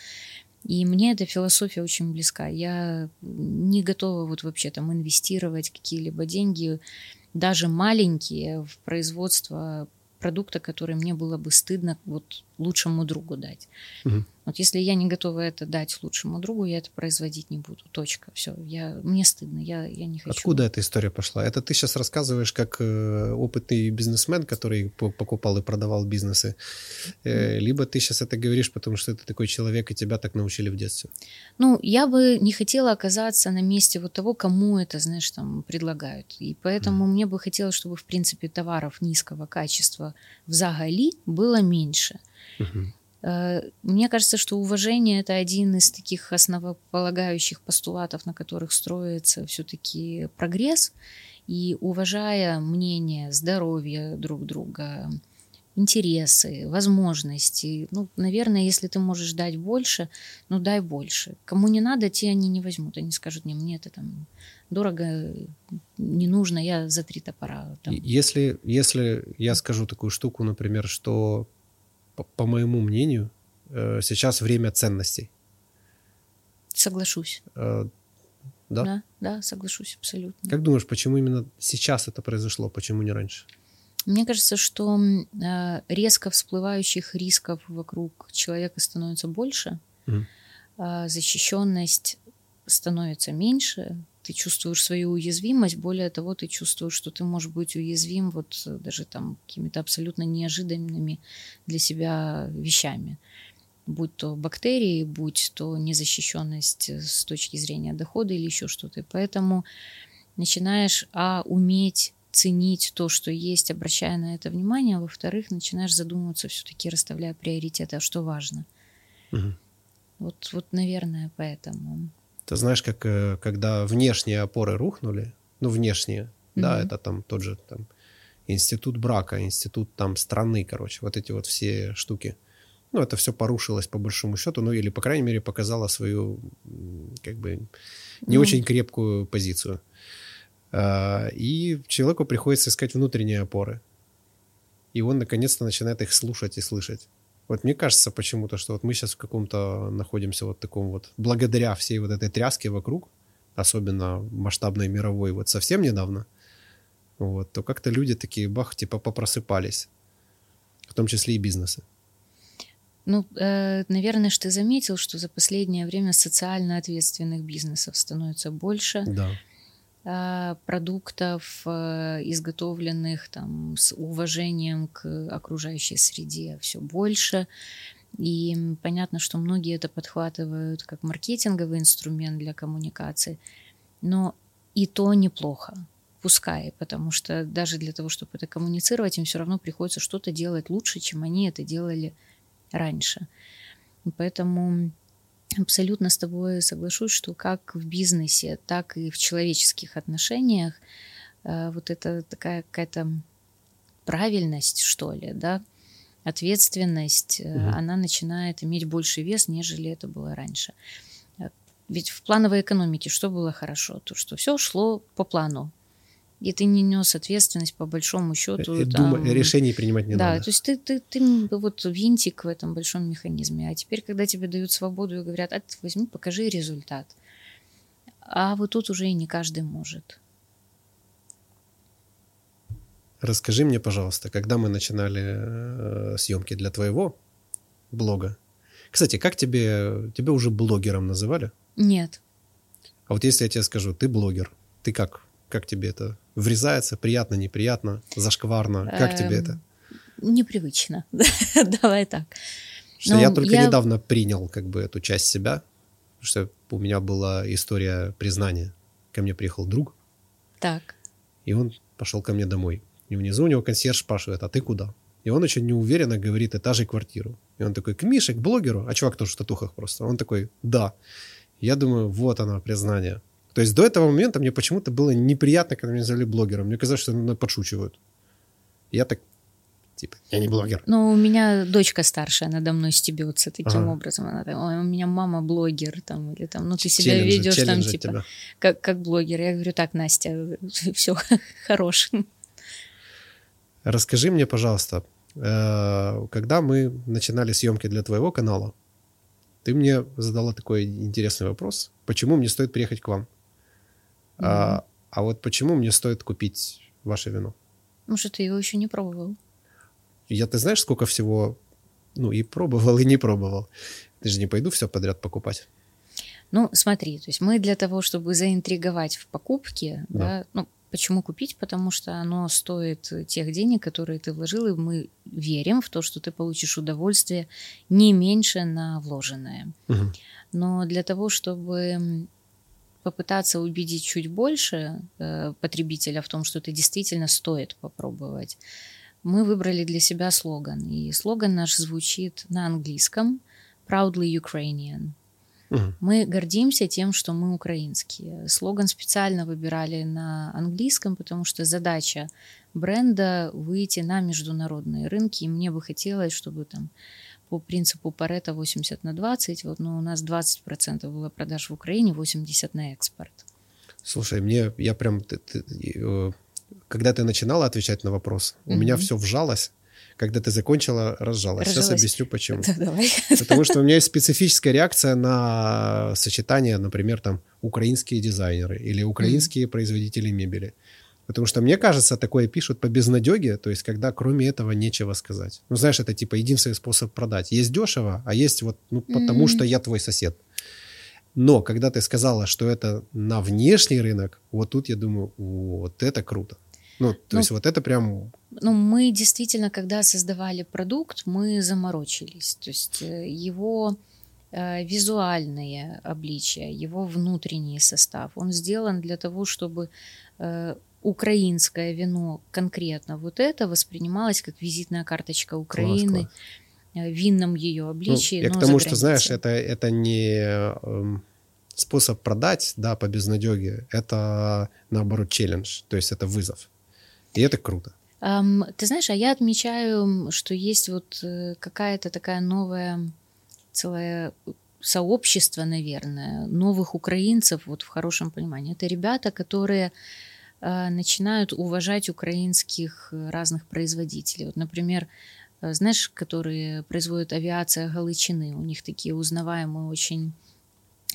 И мне эта философия очень близка. Я не готова вот вообще там инвестировать какие-либо деньги, даже маленькие, в производство продукта, который мне было бы стыдно вот лучшему другу дать. Угу. Вот если я не готова это дать лучшему другу, я это производить не буду. Точка. Все. Я, мне стыдно. Я, я не хочу. Откуда эта история пошла? Это ты сейчас рассказываешь как э, опытный бизнесмен, который покупал и продавал бизнесы. Э, либо ты сейчас это говоришь, потому что ты такой человек, и тебя так научили в детстве. Ну, я бы не хотела оказаться на месте вот того, кому это, знаешь, там предлагают. И поэтому mm. мне бы хотелось, чтобы, в принципе, товаров низкого качества в Загали было меньше. Э, мне кажется, что уважение это один из таких основополагающих постулатов, на которых строится все-таки прогресс. И уважая мнение, здоровье друг друга, интересы, возможности. Ну, наверное, если ты можешь дать больше, ну дай больше. Кому не надо, те они не возьмут. Они скажут, не, мне это там дорого, не нужно, я за три топора. Там. Если, если я скажу такую штуку, например, что по, по моему мнению, э, сейчас время ценностей. Соглашусь. Э, да? Да, да, соглашусь абсолютно. Как думаешь, почему именно сейчас это произошло, почему не раньше? Мне кажется, что э, резко всплывающих рисков вокруг человека становится больше, mm. защищенность становится меньше, ты чувствуешь свою уязвимость, более того, ты чувствуешь, что ты можешь быть уязвим вот даже там какими-то абсолютно неожиданными для себя вещами. Будь то бактерии, будь то незащищенность с точки зрения дохода или еще что-то. И поэтому начинаешь, а, уметь ценить то, что есть, обращая на это внимание, а во-вторых, начинаешь задумываться, все-таки расставляя приоритеты, а что важно. Угу. Вот, вот, наверное, поэтому. Ты знаешь, как э, когда внешние опоры рухнули, ну, внешние, угу. да, это там тот же там институт брака, институт там страны, короче, вот эти вот все штуки. Ну, это все порушилось по большому счету, ну, или, по крайней мере, показало свою, как бы, не ну, очень крепкую позицию. А, и человеку приходится искать внутренние опоры. И он наконец-то начинает их слушать и слышать. Вот мне кажется почему-то, что вот мы сейчас в каком-то находимся вот таком вот, благодаря всей вот этой тряске вокруг, особенно масштабной мировой, вот совсем недавно, вот, то как-то люди такие, бах, типа попросыпались, в том числе и бизнесы. Ну, э, наверное, что ты заметил, что за последнее время социально ответственных бизнесов становится больше. Да. Э, продуктов, э, изготовленных там, с уважением к окружающей среде, все больше. И понятно, что многие это подхватывают как маркетинговый инструмент для коммуникации, но и то неплохо, пускай, потому что даже для того, чтобы это коммуницировать, им все равно приходится что-то делать лучше, чем они это делали раньше. Поэтому абсолютно с тобой соглашусь, что как в бизнесе, так и в человеческих отношениях э, вот это такая какая-то правильность, что ли, да, ответственность, угу. она начинает иметь больший вес, нежели это было раньше. Э, ведь в плановой экономике что было хорошо? То, что все шло по плану и ты не нес ответственность по большому счету. Э, Дума, там, решений принимать не да, надо. Да, то есть ты, ты, ты вот винтик в этом большом механизме. А теперь, когда тебе дают свободу и говорят, а ты возьми, покажи результат. А вот тут уже и не каждый может. Расскажи мне, пожалуйста, когда мы начинали э, съемки для твоего блога. Кстати, как тебе, тебя уже блогером называли? Нет. А вот если я тебе скажу, ты блогер, ты как как тебе это врезается? Приятно, неприятно, зашкварно? Как тебе это? Эм, непривычно. Давай так. Что ну, я только я... недавно принял как бы эту часть себя, что у меня была история признания. Ко мне приехал друг. Так. И он пошел ко мне домой. И внизу у него консьерж спрашивает, а ты куда? И он очень неуверенно говорит этажей квартиру. И он такой, к Мише, к блогеру? А чувак тоже в татухах просто. Он такой, да. Я думаю, вот оно, признание. То есть до этого момента мне почему-то было неприятно, когда меня назвали блогером. Мне казалось, что надо подшучивают. Я так, типа, я не блогер. Ну, у меня дочка старшая надо мной стебется таким ага. образом. Она там, Ой, у меня мама блогер, там, или там, ну, ты себя челленджи, ведешь там, типа, как, как блогер. Я говорю, так, Настя, все, хорош. Расскажи мне, пожалуйста, э, когда мы начинали съемки для твоего канала, ты мне задала такой интересный вопрос. Почему мне стоит приехать к вам? Mm-hmm. А, а вот почему мне стоит купить ваше вино? Потому что ты его еще не пробовал. Я, ты знаешь, сколько всего, ну, и пробовал, и не пробовал. Ты же не пойду все подряд покупать. Ну, смотри, то есть мы для того, чтобы заинтриговать в покупке, да. Да, ну, почему купить? Потому что оно стоит тех денег, которые ты вложил, и мы верим в то, что ты получишь удовольствие не меньше на вложенное. Угу. Но для того, чтобы попытаться убедить чуть больше э, потребителя в том, что это действительно стоит попробовать, мы выбрали для себя слоган. И слоган наш звучит на английском «Proudly Ukrainian». Угу. Мы гордимся тем, что мы украинские. Слоган специально выбирали на английском, потому что задача бренда выйти на международные рынки, и мне бы хотелось, чтобы там по принципу Парета 80 на 20, вот, но у нас 20% было продаж в Украине, 80% на экспорт. Слушай, мне, я прям, ты, ты, э, когда ты начинала отвечать на вопрос, у mm-hmm. меня все вжалось, когда ты закончила, разжалась. разжалась. Сейчас объясню, почему. Да, давай. Потому что у меня есть специфическая реакция на сочетание, например, там, украинские дизайнеры или украинские mm-hmm. производители мебели. Потому что, мне кажется, такое пишут по безнадеге, то есть когда кроме этого нечего сказать. Ну, знаешь, это типа единственный способ продать. Есть дешево, а есть вот ну, потому mm-hmm. что я твой сосед. Но когда ты сказала, что это на внешний рынок, вот тут я думаю, вот это круто. Ну, то ну, есть вот это прям... Ну, мы действительно, когда создавали продукт, мы заморочились. То есть э, его э, визуальное обличие, его внутренний состав, он сделан для того, чтобы э, украинское вино конкретно вот это воспринималось как визитная карточка Украины. Класс, класс. Э, винном ее обличии. Ну, я к тому, что, знаешь, это, это не э, способ продать, да, по безнадеге, это, наоборот, челлендж, то есть это вызов. И это круто. Um, ты знаешь, а я отмечаю, что есть вот э, какая-то такая новая целое сообщество, наверное, новых украинцев, вот в хорошем понимании. Это ребята, которые э, начинают уважать украинских э, разных производителей. Вот, например, э, знаешь, которые производят авиация Галичины, у них такие узнаваемые очень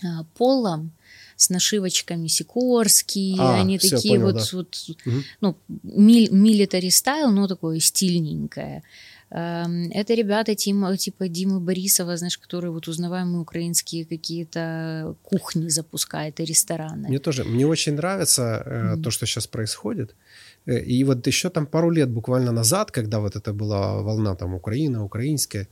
э, полом, с нашивочками Сикорские, а, они такие понял, вот, да. вот угу. ну, милитари стайл, но такое стильненькое. Эм, это ребята типа, типа Димы Борисова, знаешь, которые вот узнаваемые украинские какие-то кухни запускают и рестораны. Мне тоже, мне очень нравится mm-hmm. то, что сейчас происходит. Э, и вот еще там пару лет буквально назад, когда вот это была волна там Украина, украинская,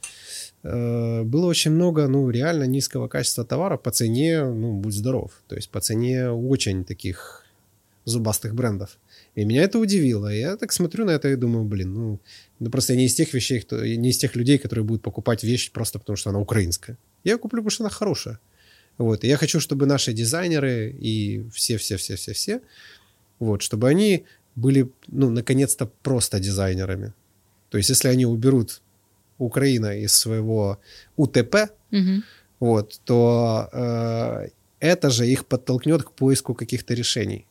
Э, было очень много, ну, реально низкого качества товара по цене, ну, будь здоров. То есть по цене очень таких зубастых брендов. И меня это удивило. Я так смотрю на это и думаю, блин, ну, ну просто я не из тех вещей, кто, не из тех людей, которые будут покупать вещь просто потому, что она украинская. Я куплю, потому что она хорошая. Вот. И я хочу, чтобы наши дизайнеры и все-все-все-все-все, вот, чтобы они были, ну, наконец-то просто дизайнерами. То есть, если они уберут Украина из своего УТП, угу. вот, то э, это же их подтолкнет к поиску каких-то решений.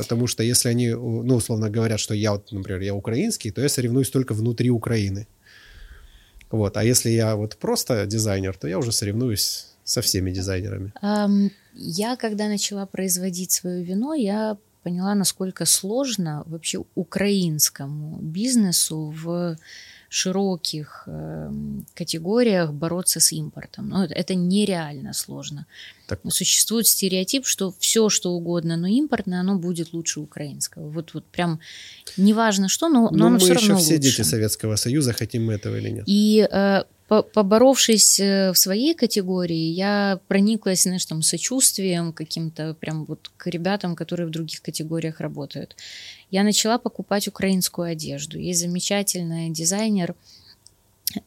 Потому что если они, ну, условно говорят, что я, вот, например, я украинский, то я соревнуюсь только внутри Украины. Вот. А если я вот просто дизайнер, то я уже соревнуюсь со всеми дизайнерами. Я, когда начала производить свое вино, я поняла, насколько сложно вообще украинскому бизнесу в широких э, категориях бороться с импортом. Ну, это нереально сложно. Так. Существует стереотип, что все, что угодно, но импортное, оно будет лучше украинского. Вот, вот прям неважно что, но, но, но оно все равно лучше. Мы еще все дети Советского Союза, хотим мы этого или нет. И э, поборовшись э, в своей категории, я прониклась, знаешь, там, сочувствием каким-то прям вот к ребятам, которые в других категориях работают. Я начала покупать украинскую одежду. Есть замечательная дизайнер,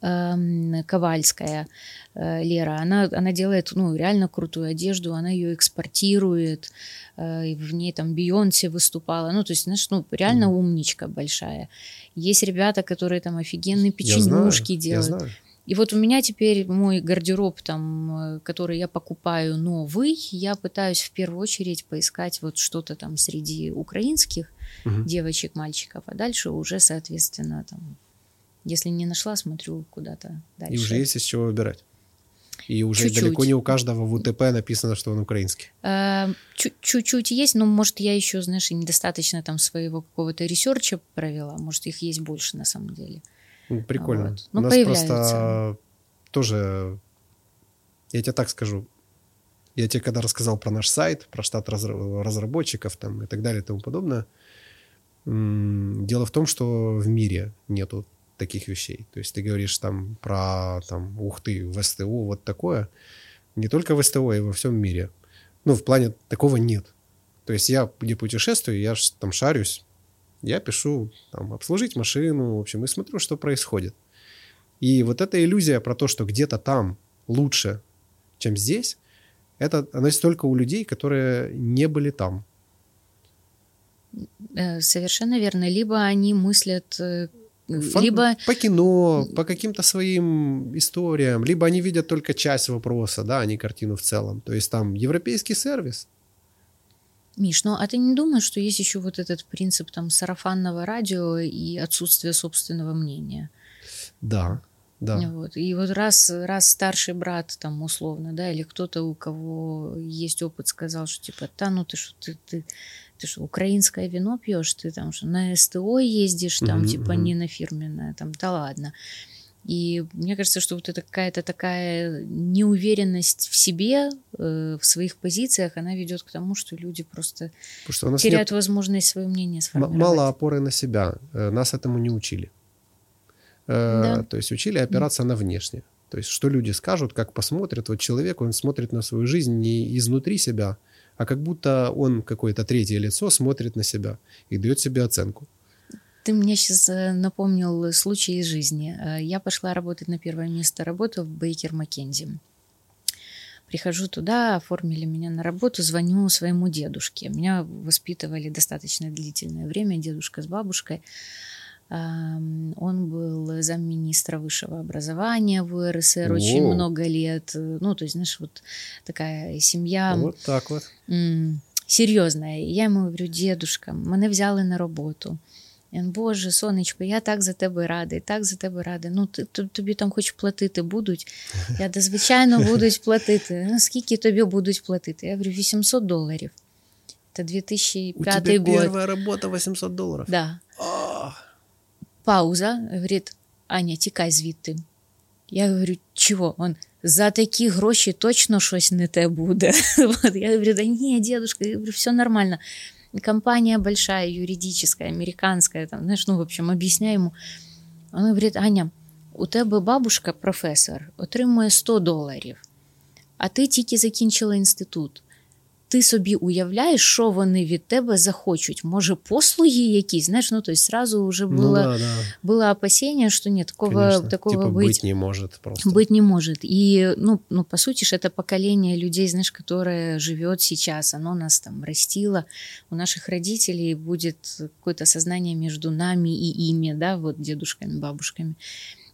эм, Ковальская э, Лера, она, она делает ну, реально крутую одежду, она ее экспортирует, э, в ней там Бейонсе выступала, ну, то есть, знаешь, ну, реально умничка большая. Есть ребята, которые там офигенные печенюшки я знаю, делают. Я знаю. И вот у меня теперь мой гардероб, там, э, который я покупаю новый, я пытаюсь в первую очередь поискать вот что-то там среди украинских угу. девочек, мальчиков, а дальше уже, соответственно, там, если не нашла, смотрю куда-то дальше. И уже есть из чего выбирать. И уже Чуть-чуть. далеко не у каждого в УТП написано, что он украинский. А, чуть-чуть есть, но может я еще, знаешь, недостаточно там своего какого-то research-а провела, может их есть больше на самом деле. Прикольно. Вот. Ну, У нас просто тоже, я тебе так скажу, я тебе когда рассказал про наш сайт, про штат разработчиков там, и так далее и тому подобное, дело в том, что в мире нету таких вещей. То есть ты говоришь там про, там, ух ты, в СТО вот такое. Не только в СТО, и во всем мире. Ну, в плане такого нет. То есть я где путешествую, я там шарюсь, я пишу там, обслужить машину, в общем, и смотрю, что происходит. И вот эта иллюзия про то, что где-то там лучше, чем здесь, это она есть только у людей, которые не были там. Э, совершенно верно. Либо они мыслят э, Фан... либо по кино, по каким-то своим историям, либо они видят только часть вопроса, да, а не картину в целом. То есть там европейский сервис, Миш, ну а ты не думаешь, что есть еще вот этот принцип там сарафанного радио и отсутствие собственного мнения? Да, да. Вот. И вот раз, раз старший брат там условно, да, или кто-то, у кого есть опыт, сказал, что типа, да, ну ты что, ты, ты, ты что, украинское вино пьешь, ты там что, на СТО ездишь, там Мгм, типа не на фирменное, там, да ладно. И мне кажется, что вот это какая-то такая неуверенность в себе, э, в своих позициях, она ведет к тому, что люди просто Потому что у нас теряют нет возможность свое мнение сформировать. мало опоры на себя. Э, Нас этому не учили. Э, Да. То есть учили опираться на внешнее. То есть что люди скажут, как посмотрят. Вот человек, он смотрит на свою жизнь не изнутри себя, а как будто он какое-то третье лицо смотрит на себя и дает себе оценку. Ты мне сейчас напомнил случай из жизни. Э, Я пошла работать на первое место работы в Бейкер Маккензи. Прихожу туда, оформили меня на работу, звоню своему дедушке. Меня воспитывали достаточно длительное время, дедушка с бабушкой. Он был замминистра высшего образования в УРСР очень Воу. много лет. Ну, то есть, знаешь, вот такая семья Вот так вот. І Я йому говорю, дедушка, мене взяли на роботу. Він, Боже, сонечко, я так за тебе радий, так за тебе радий. Ну, тобі там хоч платити будуть. Я да, звичайно, будуть платити. Ну, скільки тобі будуть платити? Я говорю, 800 доларів. Це У 2005 тебя год. первая работа 800 долларов. Да. Пауза. Говорить, Аня, тікай звідти. Я говорю, чого? Он, за такі гроші точно щось не те буде. Я говорю, да ні, дедушка, я говорю, все нормально. Компания большая, юридическая, американская, там, знаешь, ну, в общем, объясняю ему. Он говорит, Аня, у тебе бабушка професор, отримує 100 доларів, а ти тільки закінчила інститут. Ти собі уявляєш, що вони від тебе захочуть? Може, послуги якісь? Знаєш, ну, то есть сразу вже ну було, да, да. было опасение, что нет, такого, Конечно. такого типа быть, быть не может просто. быть не может. И, ну, ну, по сути же, это поколение людей, знаешь, которое живет сейчас, оно нас там растило. У наших родителей будет какое-то сознание между нами и ими, да, вот дедушками, бабушками.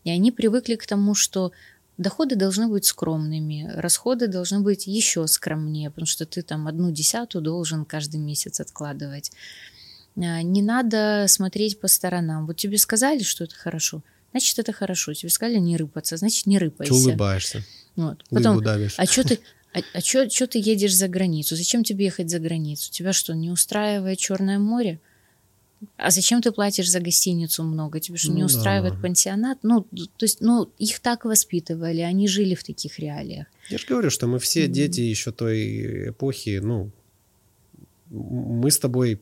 И они привыкли к тому, что доходы должны быть скромными, расходы должны быть еще скромнее, потому что ты там одну десятую должен каждый месяц откладывать. А, Не надо смотреть по сторонам. Вот тебе сказали, что это хорошо, значит, это хорошо. Тебе сказали не рыпаться, значит, не Ты рыпайся. улыбаешься. Вот. Потом, а что ты, а, а чё ты едешь за границу? Зачем тебе ехать за границу? Тебя что, не устраивает Черное море? А зачем ты платишь за гостиницу много? Тебе что, не Ну устраивает да. пансионат? Ну, то есть, ну, их так воспитывали, они жили в таких реалиях. Я же говорю, что мы все дети еще той эпохи, ну, мы с тобой...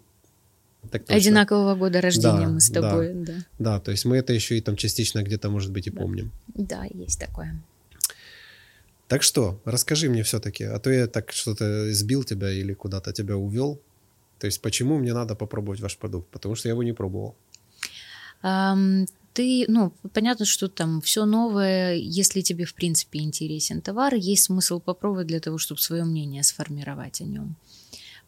Так точно. Одинакового года рождения Да, мы с да. тобой. Да. Да, то есть мы это еще и там частично где-то, может быть, и Да. помним. да, есть такое. Так что, расскажи мне все-таки, а то я так что-то сбил тебя или куда-то тебя увел. То есть почему мне надо попробовать ваш продукт? Потому что я его не пробовал. Ам, ты, ну, понятно, что там все новое, если тебе, в принципе, интересен товар, есть смысл попробовать для того, чтобы свое мнение сформировать о нем.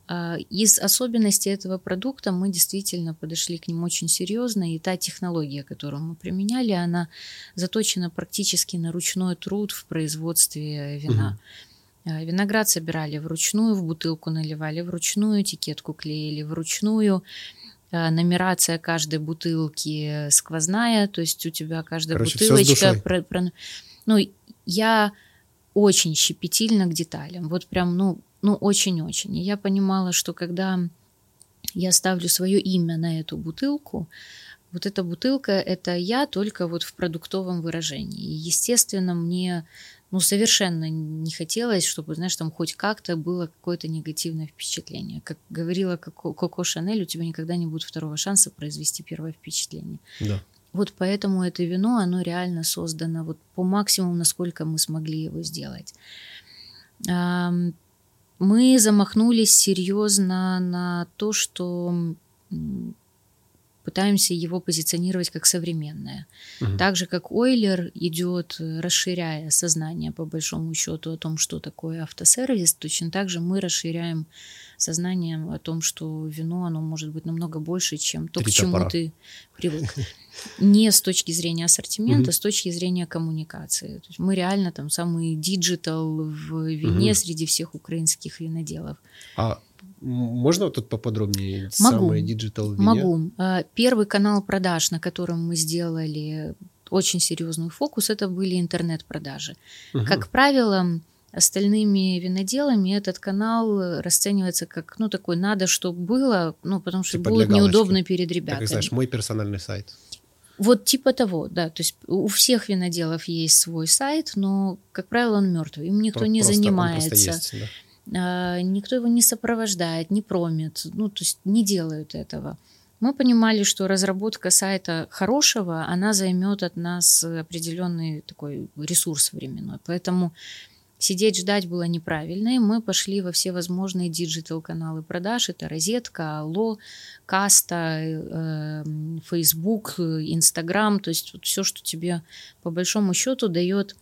А, Из особенностей этого продукта мы действительно подошли к ним очень серьезно, и та технология, которую мы применяли, она заточена практически на ручной труд в производстве вина. А, Виноград собирали вручную, в бутылку наливали вручную, этикетку клеили вручную. А, Номерация каждой бутылки сквозная, то есть у тебя каждая Короче, бутылочка... про- про- Ну, я очень щепетильна к деталям. Вот прям, ну, ну очень-очень. И я понимала, что когда я ставлю свое имя на эту бутылку, вот эта бутылка — это я только вот в продуктовом выражении. И, естественно, мне ну, совершенно не хотелось, чтобы, знаешь, там хоть как-то было какое-то негативное впечатление. Как говорила Коко, Коко Шанель, у тебя никогда не будет второго шанса произвести первое впечатление. Да. Вот поэтому это вино, оно реально создано вот по максимуму, насколько мы смогли его сделать. Мы замахнулись серьезно на то, что пытаемся его позиционировать как современное. Мгм. Так же, как Ойлер идет, расширяя сознание, по большому счету, о том, что такое автосервис, точно так же мы расширяем сознание о том, что вино, оно может быть намного больше, чем то, Три к чему топора. ты привык. Не с точки зрения ассортимента, Мгм. с точки зрения коммуникации. То есть мы реально там самый digital в вине Мгм. среди всех украинских виноделов. А можно вот тут поподробнее? Могу. Самый digital? Могу. А, Первый канал продаж, на котором мы сделали очень серьезный фокус, это были интернет-продажи. Мгм. Как правило, остальными виноделами этот канал расценивается как, ну, такой, надо, чтобы было, ну, потому что Типа будет неудобно перед ребятами. Так, знаешь, мой персональный сайт. Вот типа того, да. То есть у всех виноделов есть свой сайт, но, как правило, он мертвый. Им никто Про- не просто- он занимается. просто есть, да. А, никто его не сопровождает, не промит, ну, то есть не делают этого. Мы понимали, что разработка сайта хорошего, она займет от нас определенный такой ресурс временной. Поэтому сидеть ждать было неправильно, и мы пошли во все возможные digital-каналы продаж. Это Розетка, Алло, Каста, э, Facebook, Instagram. То есть все, что тебе по большому счету дает,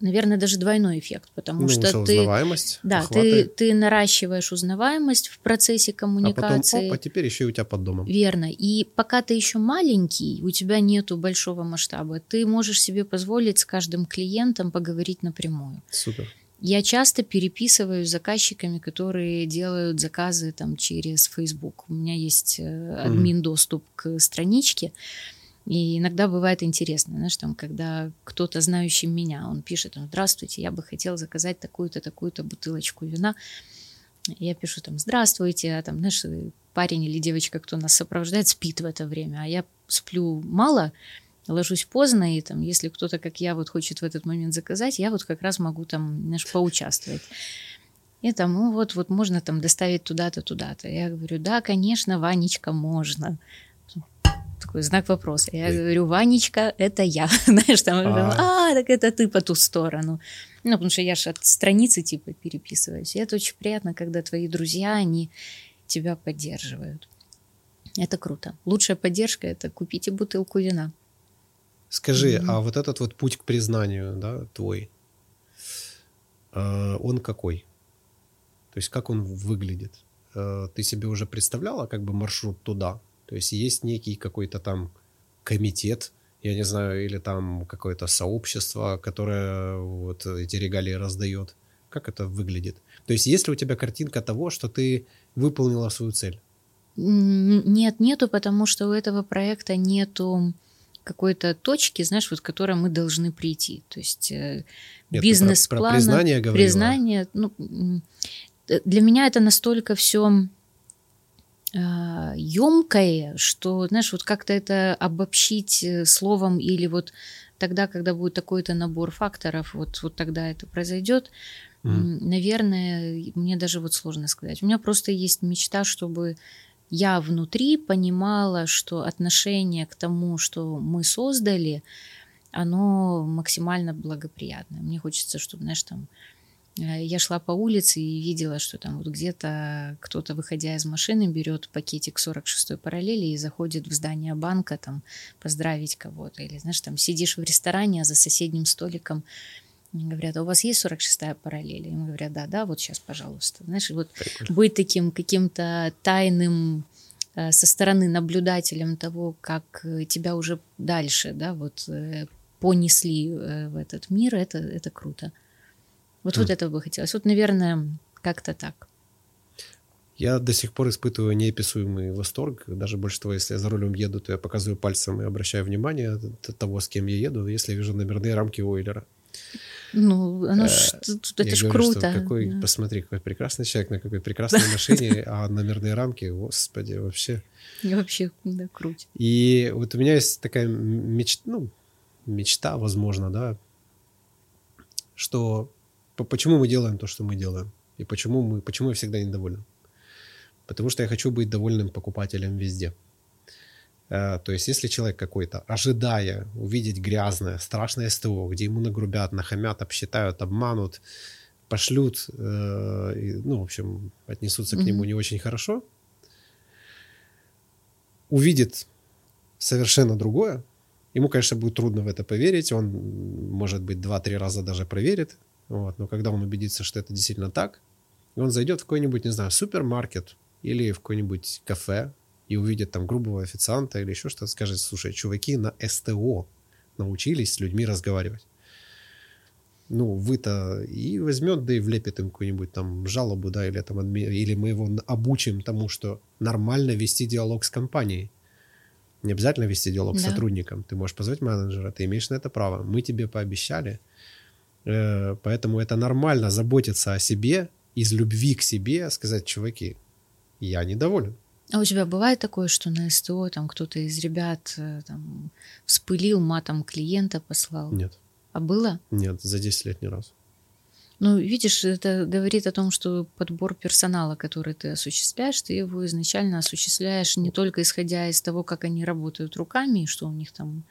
наверное, даже двойной эффект, потому Ну, что ты... узнаваемость, Да, охваты, ты, ты наращиваешь узнаваемость в процессе а потом, коммуникации. оп, а теперь еще и у тебя под домом. Верно. И пока ты еще маленький, у тебя нету большого масштаба, ты можешь себе позволить с каждым клиентом поговорить напрямую. Супер. Я часто переписываюсь с заказчиками, которые делают заказы там через Facebook. У меня есть э, админ доступ к страничке. И иногда бывает интересно, знаешь, там, когда кто-то, знающий меня, он пишет, там, здравствуйте, я бы хотел заказать такую-то, такую-то бутылочку вина. Я пишу там, здравствуйте, а там, знаешь, парень или девочка, кто нас сопровождает, спит в это время, а я сплю мало, ложусь поздно, и там, если кто-то, как я, вот хочет в этот момент заказать, я вот как раз могу там, знаешь, поучаствовать. И там, ну вот, вот можно там доставить туда-то, туда-то. Я говорю, да, конечно, Ванечка, можно. Такой знак вопроса. Я говорю, Ванечка, это я. Знаешь, там, А. а, так это ты по ту сторону. Ну, потому что я же от страницы типа переписываюсь. И это очень приятно, когда твои друзья, они тебя поддерживают. Это круто. Лучшая поддержка – это купите бутылку вина. Скажи, а вот этот вот путь к признанию, да, твой, э, он какой? То есть как он выглядит? Э, Ты себе уже представляла как бы маршрут туда? То есть есть некий какой-то там комитет, я не знаю, или там какое-то сообщество, которое вот эти регалии раздает? Как это выглядит? То есть есть ли у тебя картинка того, что ты выполнила свою цель? Нет, нету, потому что у этого проекта нету какой-то точки, знаешь, вот к которой мы должны прийти. То есть э, про признание говорила. признание, ну, э, для меня это настолько все емкое, что, знаешь, вот как-то это обобщить э, словом или вот тогда, когда будет такой-то набор факторов, вот, вот тогда это произойдет. М, наверное, мне даже вот сложно сказать. У меня просто есть мечта, чтобы я внутри понимала, что отношение к тому, что мы создали, оно максимально благоприятное. Мне хочется, чтобы, знаешь, там я шла по улице и видела, что там вот где-то кто-то, выходя из машины, берет пакетик 46-й параллели и заходит в здание банка там поздравить кого-то. Или, знаешь, там сидишь в ресторане, а за соседним столиком говорят, а у вас есть 46-я параллель? И мы говорят, да, да, вот сейчас, пожалуйста. Знаешь, вот Прикольно. быть таким каким-то тайным э, со стороны наблюдателем того, как э, тебя уже дальше, да, вот э, понесли э, в этот мир, это, это круто. Вот, вот Хм. этого бы хотелось. Вот, наверное, как-то так. Я до сих пор испытываю неописуемый восторг. Даже больше того, если я за рулем еду, то я показываю пальцем и обращаю внимание от того, с кем я еду, если я вижу номерные рамки Ойлера. Ну, оно ж, Э, тут- это я ж говорю, что круто. какой, да. посмотри, какой прекрасный человек на какой прекрасной машине, а номерные рамки, господи, вообще. Вообще, да, круть. И вот у меня есть такая мечта, ну, мечта, возможно, да, что почему мы делаем то, что мы делаем, и почему мы, почему я всегда недоволен. Потому что я хочу быть довольным покупателем везде. Э, То есть, если человек какой-то, ожидая увидеть грязное, страшное СТО, где ему нагрубят, нахамят, обсчитают, обманут, пошлют, э, ну, в общем, отнесутся к нему не очень хорошо, увидит совершенно другое, ему, конечно, будет трудно в это поверить, он, может быть, два-три раза даже проверит, вот, но когда он убедится, что это действительно так, и он зайдет в какой-нибудь, не знаю, супермаркет или в какое-нибудь кафе и увидит там грубого официанта или еще что-то, скажет, слушай, чуваки на СТО научились с людьми разговаривать. Ну, вы-то и возьмет, да и влепит им какую-нибудь там жалобу, да, или там адми- или мы его обучим тому, что нормально вести диалог с компанией. Не обязательно вести диалог с Да. сотрудником. Ты можешь позвать менеджера, ты имеешь на это право. Мы тебе пообещали, поэтому это нормально заботиться о себе, из любви к себе сказать, чуваки, я недоволен. А у тебя бывает такое, что на СТО там кто-то из ребят э, там, вспылил, матом клиента послал? Нет. А было? Нет, за 10 лет ни разу. Ну, видишь, это говорит о том, что подбор персонала, который ты осуществляешь, ты его изначально осуществляешь не только исходя из того, как они работают руками, и что у них там,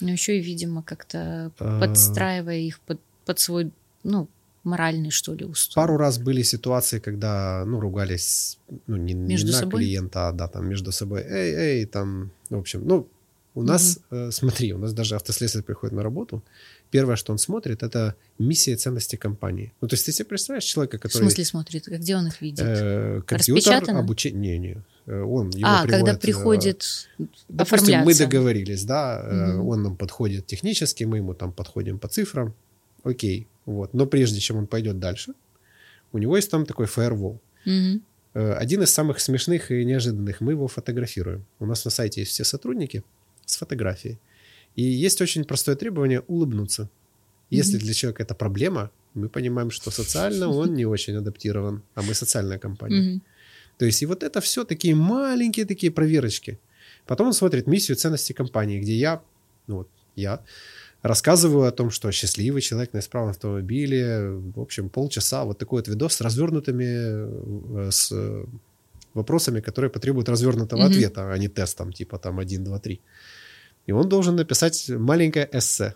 но еще и, видимо, как-то А. подстраивая их под, под свой, ну, моральный, что ли, устой. Пару раз были ситуации, когда, ну, ругались, ну, не, не Между на собой? клиента, а, да, там, между собой. Эй, эй, там, в общем, ну, у нас, э, смотри, у нас даже автослесарь приходит на работу, первое, что он смотрит, это миссия и ценности компании. Ну, то есть ты себе представляешь человека, В который... смысле смотрит? А Где он их видит? э, компьютер, обучение... Не, не. Э, Он, его а, когда приводит, э, приходит Допустим, мы договорились, да, э, Мгм. он нам подходит технически, мы ему там подходим по цифрам, окей, вот. Но прежде чем он пойдет дальше, у него есть там такой фаервол. Э, Один из самых смешных и неожиданных, мы его фотографируем. У нас на сайте есть все сотрудники с фотографией. И есть очень простое требование улыбнуться. Если Мгм. для человека это проблема, мы понимаем, что социально он не очень адаптирован, а мы социальная компания. То есть и вот это все такие маленькие такие проверочки. Потом он смотрит миссию ценности компании, где я, ну вот я, рассказываю о том, что счастливый человек на исправном автомобиле, в общем, полчаса, вот такой вот видос с развернутыми, э, с э, вопросами, которые потребуют развернутого Мгм. ответа, а не тестом, типа там 1, 2, 3. И он должен написать маленькое эссе.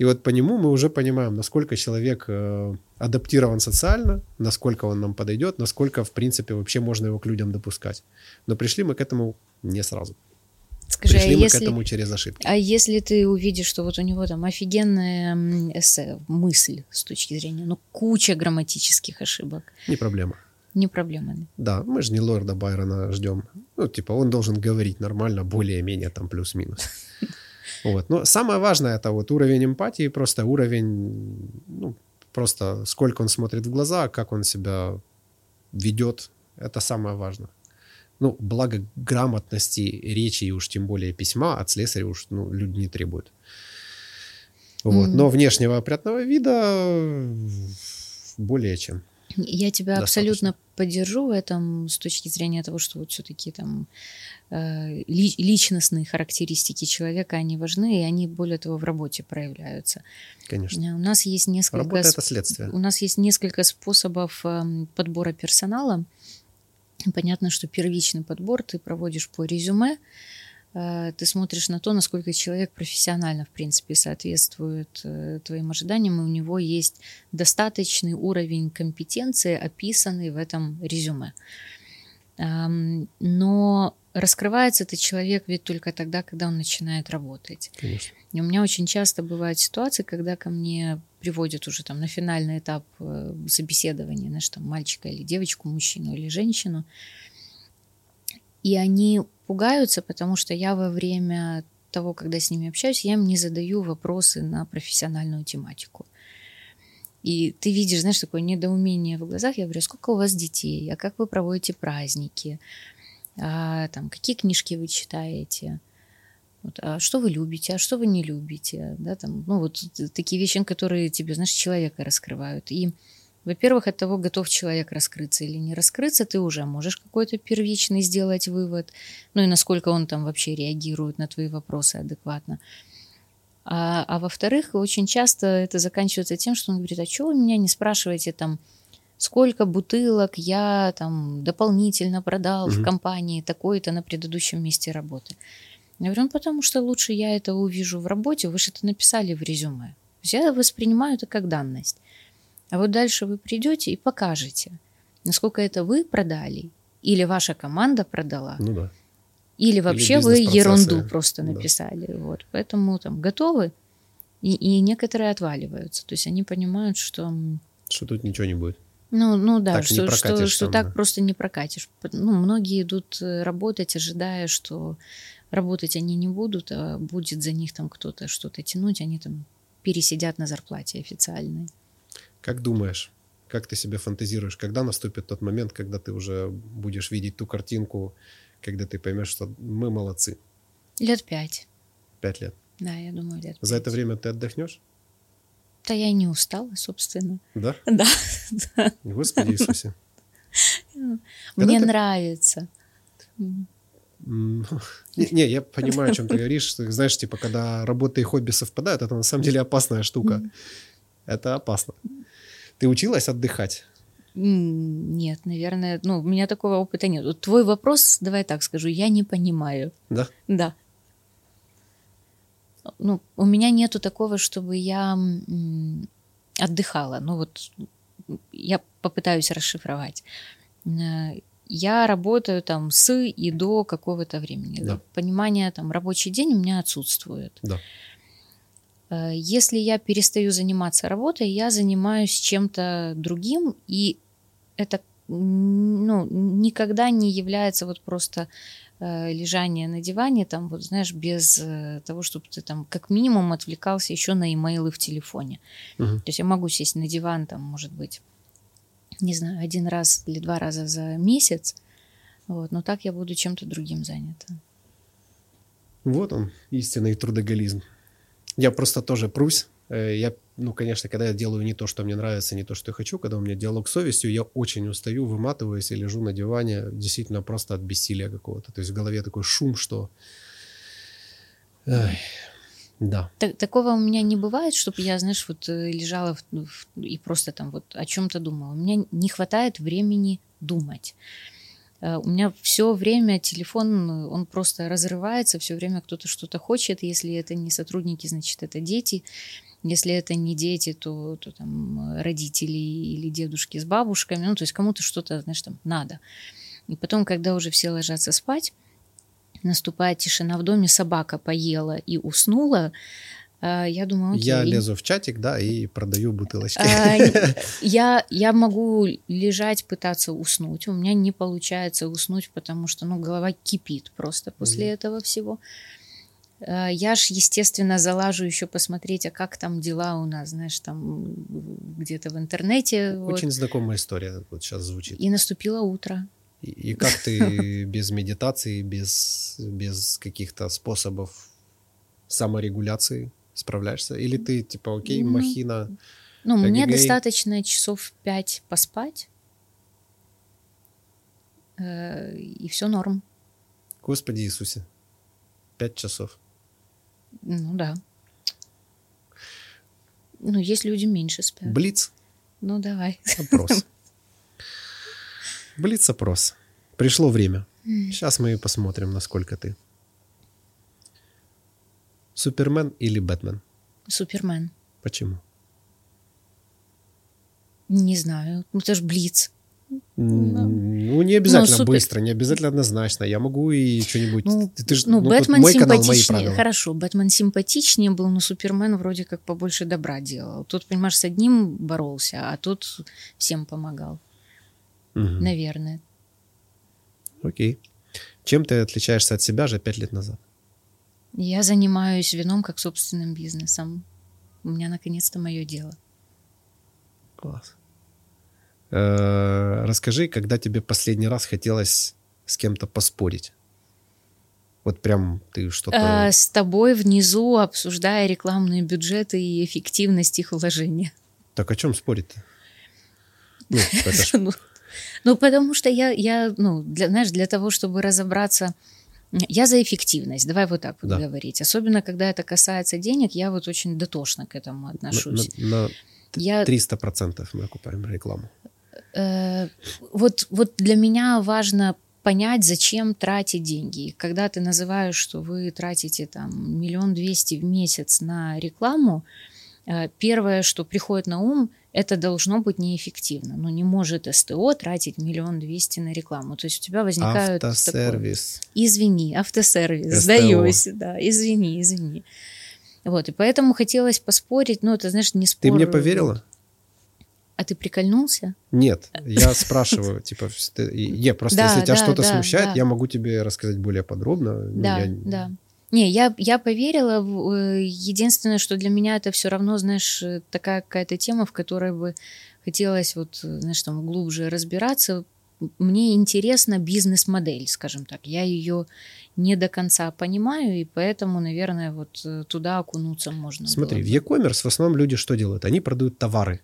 И вот по нему мы уже понимаем, насколько человек э, адаптирован социально, насколько он нам подойдет, насколько, в принципе, вообще можно его к людям допускать. Но пришли мы к этому не сразу. Скажи, а пришли мы если... к этому через ошибки. А если ты увидишь, что вот у него там офигенная эссе, мысль с точки зрения, ну, куча грамматических ошибок, Не проблема. не проблема. да? Да, мы же не лорда Байрона ждем. Ну, типа, он должен говорить нормально, более-менее там плюс-минус. Вот. Но самое важное это вот уровень эмпатии, просто уровень, ну, просто сколько он смотрит в глаза, как он себя ведет, это самое важное. Ну, благо грамотности речи и уж тем более письма от слесаря уж ну, люди не требуют. Вот. Мгм. Но внешнего опрятного вида более чем. Я тебя Достаточно. абсолютно поддержу в этом с точки зрения того, что вот все-таки там э, ли- личностные характеристики человека, они важны, и они, более того, в работе проявляются. Конечно. Э, У нас есть несколько... Работа это следствие. У нас есть несколько способов эм, подбора персонала. Понятно, что первичный подбор ты проводишь по резюме, э, ты смотришь на то, насколько человек профессионально, в принципе, соответствует э, твоим ожиданиям, и у него есть достаточный уровень компетенции, описанный в этом резюме. Но раскрывается этот человек ведь только тогда, когда он начинает работать. Конечно. И у меня очень часто бывают ситуации, когда ко мне приводят уже там на финальный этап э, собеседования, знаешь, там мальчика или девочку, мужчину или женщину, и они пугаются, потому что я во время того, когда с ними общаюсь, я им не задаю вопросы на профессиональную тематику. И ты видишь, знаешь, такое недоумение в глазах. Я говорю, сколько у вас детей, а как вы проводите праздники, а, там, какие книжки вы читаете, вот, а что вы любите, а что вы не любите, да, там, ну, вот такие вещи, которые тебе, знаешь, человека раскрывают. И, во-первых, от того, готов человек раскрыться или не раскрыться, ты уже можешь какой-то первичный сделать вывод, ну и насколько он там вообще реагирует на твои вопросы адекватно. А, а во-вторых, очень часто это заканчивается тем, что он говорит, а что вы меня не спрашиваете там, сколько бутылок я там дополнительно продал в Мгм. компании такой-то на предыдущем месте работы. Я говорю, ну потому что лучше я это увижу в работе, вы же это написали в резюме. То есть Я воспринимаю это как данность. А вот дальше вы придете и покажете, насколько это вы продали, или ваша команда продала, Ну да. или вообще вы бизнес-процессы. ерунду просто Да. написали. Вот. Поэтому там готовы, и, и некоторые отваливаются. То есть они понимают, что Что тут ничего не будет. Ну, ну да, Так что, что, что так просто не прокатишь. Ну, многие идут э, работать, ожидая, что работать они не будут, а будет за них там кто-то что-то тянуть, они там пересидят на зарплате официальной. Как думаешь, как ты себе фантазируешь, когда наступит тот момент, когда ты уже будешь видеть ту картинку, когда ты поймешь, что мы молодцы? Лет пять. Пять лет. Да, я думаю, лет За это пять. время ты отдохнешь? Да я не устала, собственно. Да? Да. Господи Иисусе. Мне нравится. Не, не, я понимаю, о чем ты говоришь. Ты знаешь, типа, когда работа и хобби совпадают, это на самом деле опасная штука. Это опасно. Ты училась отдыхать? Нет, наверное, ну, у меня такого опыта нет. Твой вопрос, давай так скажу, я не понимаю. Да? Да. Ну, у меня нету такого, чтобы я отдыхала. Ну вот я попытаюсь расшифровать. Э, Я работаю там с и до какого-то времени. Да. Понимание там рабочий день у меня отсутствует. Да. Э, Если я перестаю заниматься работой, я занимаюсь чем-то другим, и это ну, никогда не является вот просто э, лежание на диване, там, вот, знаешь, без э, того, чтобы ты там как минимум отвлекался еще на имейлы в телефоне. Мгм. То есть я могу сесть на диван, там, может быть, не знаю, один раз или два раза за месяц, вот, но так я буду чем-то другим занята. Вот он, истинный трудоголизм. Я просто тоже прусь. Э, Я, ну, конечно, когда я делаю не то, что мне нравится, не то, что я хочу, когда у меня диалог с совестью, я очень устаю, выматываюсь и лежу на диване действительно просто от бессилия какого-то. То есть в голове такой шум, что... Ай, да. Так- такого у меня не бывает, чтобы я, знаешь, вот э, лежала в- в- и просто там вот о чем-то думала. У меня не хватает времени думать. Э, У меня все время телефон, он просто разрывается, все время кто-то что-то хочет. Если это не сотрудники, значит, это дети. Если это не дети, то, то там э, родители или дедушки с бабушками. Ну, то есть кому-то что-то, знаешь, там надо. И потом, когда уже все ложатся спать, наступает тишина в доме, собака поела и уснула, а, я думаю, окей. Я лезу в чатик, да, и продаю бутылочки. А, я, я могу лежать, пытаться уснуть. У меня не получается уснуть, потому что ну, голова кипит просто после Мгм. этого всего. А, Я ж, естественно, залажу еще посмотреть, а как там дела у нас, знаешь, там где-то в интернете. вот. Очень знакомая история вот сейчас звучит. И наступило утро. И, и как ты без медитации, без, без каких-то способов саморегуляции справляешься? Или ты типа, окей, Ну, махина, Ну, мне достаточно часов пять поспать, э, и все норм. Господи Иисусе, пять часов. Ну да. Ну, есть люди меньше спят. Блиц, Ну, давай. опрос. Блиц, опрос. Пришло время. Сейчас мы посмотрим, насколько ты. Супермен или Бэтмен? Супермен. Почему? Не знаю. Ну, это ж Блиц. Ну, не обязательно супер. быстро, не обязательно однозначно. Я могу и что-нибудь... Ну, ты, ты ж- ну, ну, Бэтмен мой канал, мои симпатичнее. правила. Хорошо, Бэтмен симпатичнее был, но Супермен вроде как побольше добра делал. Тут, понимаешь, с одним боролся, а тут всем помогал. Мгм. Наверное. Окей. Чем ты отличаешься от себя же пять лет назад? Я занимаюсь вином как собственным бизнесом. У меня наконец-то мое дело. Класс. Э, Расскажи, когда тебе последний раз хотелось с кем-то поспорить? Вот прям ты что-то... А, с тобой внизу обсуждая рекламные бюджеты и эффективность их вложения. Так о чем спорить-то? Ну, ж- Ну, ну, потому что я, я, ну, для, знаешь, для того, чтобы разобраться, я за эффективность, давай вот так вот Да. говорить. Особенно, когда это касается денег, я вот очень дотошно к этому на, отношусь. на- на Я, 300% мы окупаем рекламу. Э, вот, вот для меня важно понять, зачем тратить деньги. Когда ты называешь, что вы тратите там миллион двести в месяц на рекламу, э, первое, что приходит на ум, это должно быть неэффективно. Ну, не может СТО тратить миллион двести на рекламу. То есть у тебя возникают... Автосервис. Извини, автосервис, СТО. сдаюсь, да, извини, извини. Вот, и поэтому хотелось поспорить, ну, это, знаешь, не спор... Ты мне поверила? А ты прикольнулся? Нет, я спрашиваю, типа, не, просто если тебя что-то смущает, я могу тебе рассказать более подробно. Ну, Да, я- да. Не, я, я поверила. в- э, Единственное, что для меня это все равно, знаешь, э, такая какая-то тема, в которой бы хотелось вот, э, знаешь, там глубже разбираться, мне интересна бизнес-модель, скажем так. Я ее не до конца понимаю, и поэтому, наверное, вот туда окунуться можно. Смотри, в e-commerce в основном люди что делают? Они продают товары.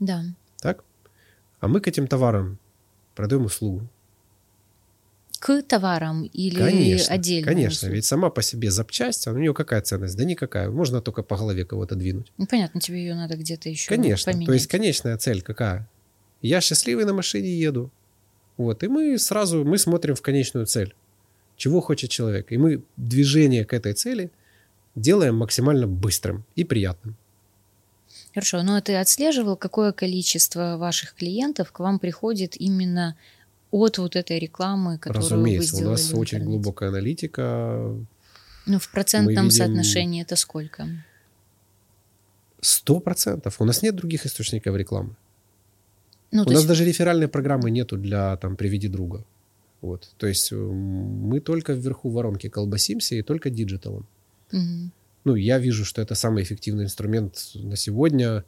Да. Так? А мы к этим товарам продаем услугу. К товарам или конечно, отдельно? Конечно, услугу? ведь сама по себе запчасть, у нее какая ценность? Да никакая. Можно только по голове кого-то двинуть. Ну, понятно, тебе ее надо где-то еще Конечно. поменять. То есть конечная цель какая? Я счастливый на машине еду. Вот. И мы сразу мы смотрим в конечную цель. Чего хочет человек. И мы движение к этой цели делаем максимально быстрым и приятным. Хорошо, ну а ты отслеживал, какое количество ваших клиентов к вам приходит именно от вот этой рекламы, которую вы Разумеется, у сделали нас в очень глубокая аналитика. Ну, в процентном видим- соотношении это сколько? Сто процентов. У нас нет других источников рекламы. Ну, У нас есть, даже реферальной программы нету для там «Приведи друга». Вот. То есть м, мы только вверху воронки колбасимся и только диджиталом. мгм. Ну, я вижу, что это самый эффективный инструмент на сегодня.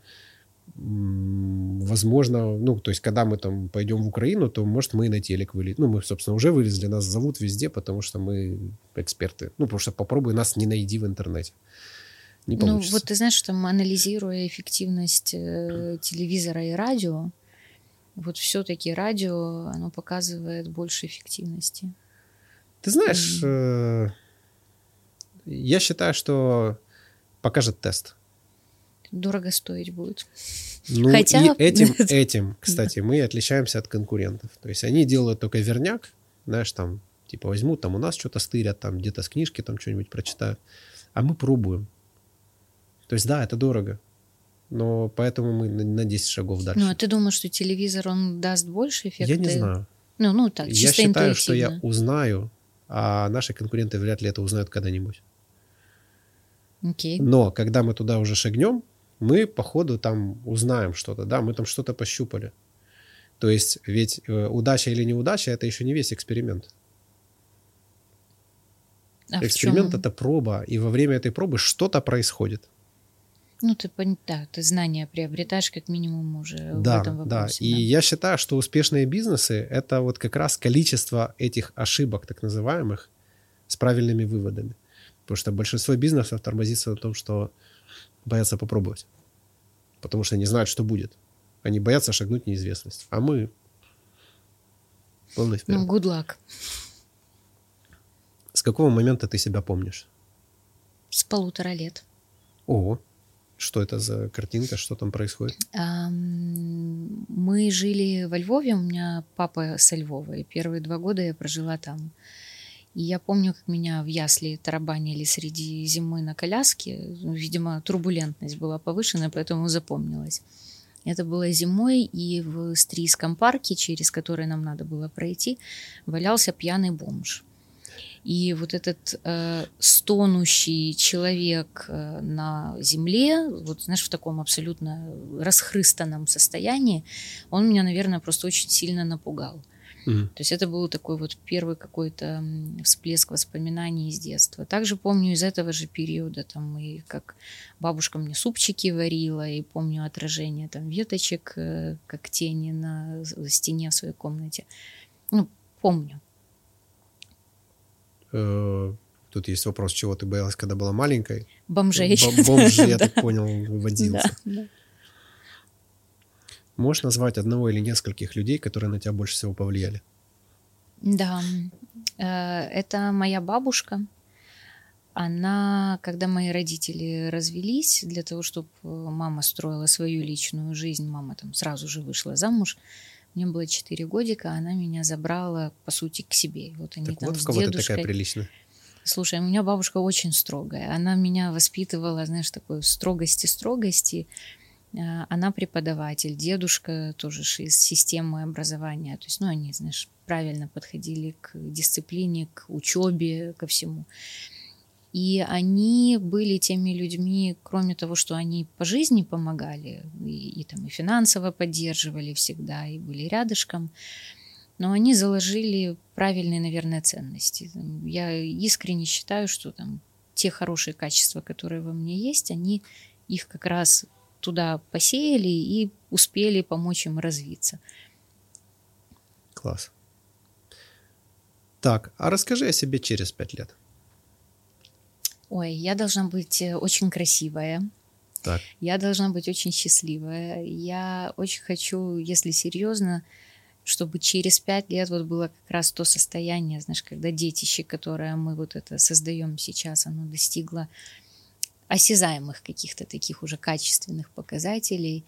Возможно, ну, то есть, когда мы там пойдем в Украину, то, может, мы и на телек вылезем. Ну, мы, собственно, уже вылезли, нас зовут везде, потому что мы эксперты. Ну, потому что попробуй нас не найди в интернете. Не Ну, вот ты знаешь, что там, анализируя эффективность э, телевизора и радио, вот все-таки радио, оно показывает больше эффективности. Ты знаешь, я считаю, что покажет тест. Дорого стоить будет. Ну, Хотя- и этим, этим, кстати, мы отличаемся от конкурентов. То есть они делают только верняк, знаешь, там, типа возьмут, там у нас что-то стырят, там где-то с книжки там что-нибудь прочитают. А мы пробуем. То есть да, это дорого, но поэтому мы на, на 10 шагов дальше. Ну, а ты думаешь, что телевизор, он даст больше эффекта? я не знаю. Ну, ну так, я чисто считаю, что я узнаю, а наши конкуренты вряд ли это узнают когда-нибудь. Окей. Но когда мы туда уже шагнем, мы по ходу там узнаем что-то, да, мы там что-то пощупали. То есть ведь э, удача или неудача это еще не весь эксперимент. А в эксперимент это проба, и во время этой пробы что-то происходит. Ну, ты, да, ты знания приобретаешь как минимум уже в да, этом да. вопросе. И я считаю, что успешные бизнесы это вот как раз количество этих ошибок, так называемых, с правильными выводами. Потому что большинство бизнесов тормозится на том, что боятся попробовать. Потому что не знают, что будет. Они боятся шагнуть в неизвестность. А мы полный вперед. Ну, good luck. С какого момента ты себя помнишь? С полутора лет. Ого, что это за картинка, что там происходит? Мы жили во Львове, у меня папа со Львова, и первые два года я прожила там. И я помню, как меня в ясли тарабанили среди зимы на коляске. Ну, Видимо, турбулентность была повышена, поэтому запомнилось. Это было зимой, и в Стрийском парке, через который нам надо было пройти, валялся пьяный бомж. И вот этот э, стонущий человек э, на земле, вот знаешь, в таком абсолютно расхрыстанном состоянии, он меня, наверное, просто очень сильно напугал. Мгм. То есть это был такой вот первый какой-то всплеск воспоминаний из детства. Также помню из этого же периода, там, и как бабушка мне супчики варила, и помню отражение там веточек, э, как тени на стене в своей комнате. Ну, помню. Э, Тут есть вопрос, чего ты боялась, когда была маленькой? Бомжей. Бом- Бомж, я так понял, водился. Да, да. Можешь назвать одного или нескольких людей, которые на тебя больше всего повлияли? Да, э, это моя бабушка. Она, когда мои родители развелись, для того, чтобы мама строила свою личную жизнь, мама там сразу же вышла замуж. Мне было 4 годика, она меня забрала, по сути, к себе. Вот они Так там вот в с кого ты дедушкой. такая приличная. Слушай, у меня бабушка очень строгая. Она меня воспитывала, знаешь, такой строгости-строгости. А, Она преподаватель, дедушка тоже из системы образования. То есть, ну, они, знаешь, правильно подходили к дисциплине, к учебе, ко всему. И они были теми людьми, кроме того, что они по жизни помогали, и, и там и финансово поддерживали всегда, и были рядышком, но они заложили правильные, наверное, ценности. Я искренне считаю, что там те хорошие качества, которые во мне есть, они их как раз туда посеяли и успели помочь им развиться. Класс. Так, а расскажи о себе через пять лет. Ой, я должна быть э, очень красивая. Так. Я должна быть очень счастливая. Я очень хочу, если серьезно, чтобы через пять лет вот было как раз то состояние, знаешь, когда детище, которое мы вот это создаем сейчас, оно достигло осязаемых каких-то таких уже качественных показателей.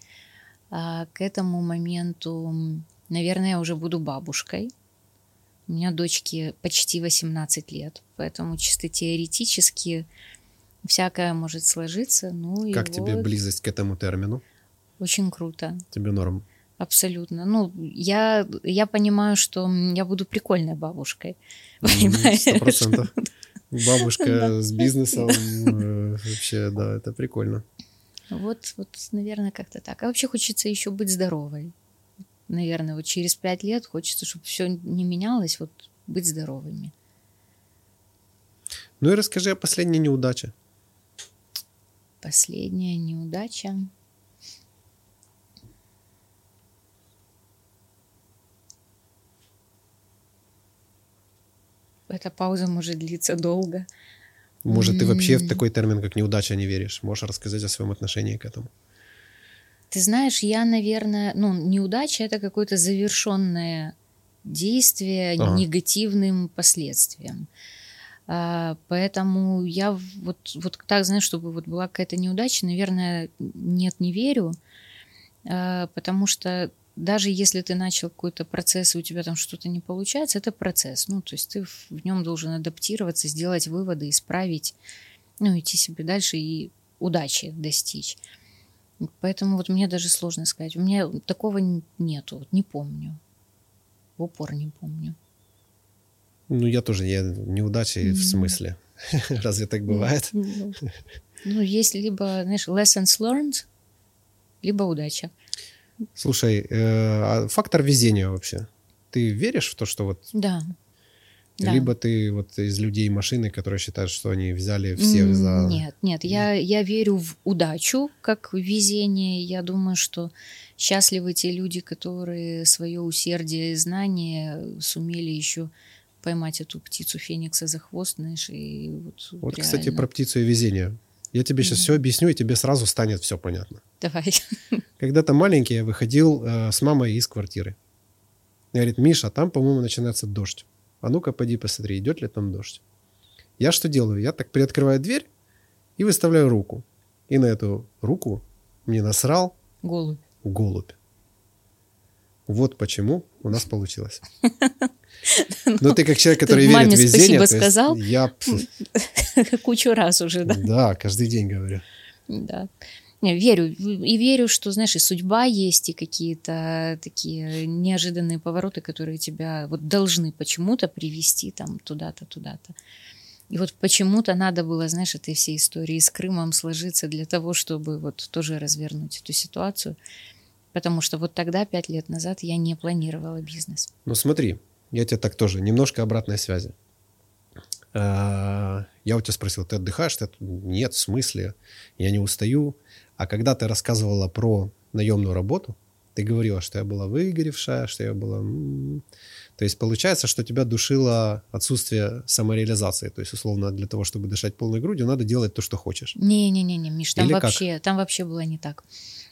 А к этому моменту, наверное, я уже буду бабушкой. У меня дочке почти 18 лет, поэтому чисто теоретически всякое может сложиться. Ну, как тебе вот близость к этому термину? Очень круто. Тебе норм? Абсолютно. Ну, я, я понимаю, что я буду прикольной бабушкой. Понимаешь? Сто процентов. Бабушка с бизнесом. э, Вообще, да, это прикольно. Вот, вот, наверное, как-то так. А вообще хочется еще быть здоровой. Наверное, вот через пять лет хочется, чтобы все не менялось, вот быть здоровыми. Ну и расскажи о последней неудаче. Последняя неудача. Эта пауза может длиться долго. Может, ты вообще в такой термин, как неудача, не веришь? Можешь рассказать о своем отношении к этому? Ты знаешь, я, наверное, ну, неудача это какое-то завершенное действие Ага. негативным последствиям. А, поэтому я вот, вот так, знаешь, чтобы вот была какая-то неудача, наверное, нет, не верю. А, потому что даже если ты начал какой-то процесс, и у тебя там что-то не получается, это процесс. Ну, то есть ты в, в нем должен адаптироваться, сделать выводы, исправить, ну, идти себе дальше и удачи достичь. Поэтому вот мне даже сложно сказать. У меня такого нету, вот не помню. В упор не помню. Ну, я тоже, я неудачи в Мгм. смысле. Разве так бывает? Ну, ну, есть либо, знаешь, lessons learned, либо удача. Слушай, э, а фактор везения вообще. Ты веришь в то, что вот Да. Да. либо ты вот из людей машины, которые считают, что они взяли всех за... Нет, нет, я, я верю в удачу, как в везение. Я думаю, что счастливы те люди, которые свое усердие и знание сумели еще поймать эту птицу Феникса за хвост, знаешь, и вот, Вот, кстати, реально. про птицу и везение. Я тебе сейчас все объясню, и тебе сразу станет все понятно. Давай. Когда-то маленький я выходил э, с мамой из квартиры. Говорит, Миша, там, по-моему, начинается дождь. А ну-ка, поди посмотри, идет ли там дождь. Я что делаю? Я так приоткрываю дверь и выставляю руку. И на эту руку мне насрал Голубь. голубь. Вот почему у нас получилось. Но ты как человек, который верит в везение, спасибо сказал? я Кучу раз уже, да? да, каждый день говорю. Да. Верю. И верю, что, знаешь, и судьба есть, и какие-то такие неожиданные повороты, которые тебя вот должны почему-то привести там туда-то, туда-то. И вот почему-то надо было, знаешь, этой всей истории с Крымом сложиться для того, чтобы вот тоже развернуть эту ситуацию. Потому что вот тогда, пять лет назад, я не планировала бизнес. Ну смотри, я тебе так тоже, немножко обратной связи. А, Я у тебя спросил, ты отдыхаешь? Ты, нет, в смысле? Я не устаю. А когда ты рассказывала про наемную работу, ты говорила, что я была выгоревшая, что я была... То есть получается, что тебя душило отсутствие самореализации. То есть, условно, для того, чтобы дышать полной грудью, надо делать то, что хочешь. Не-не-не, Миш, там Или как? вообще, там вообще было не так.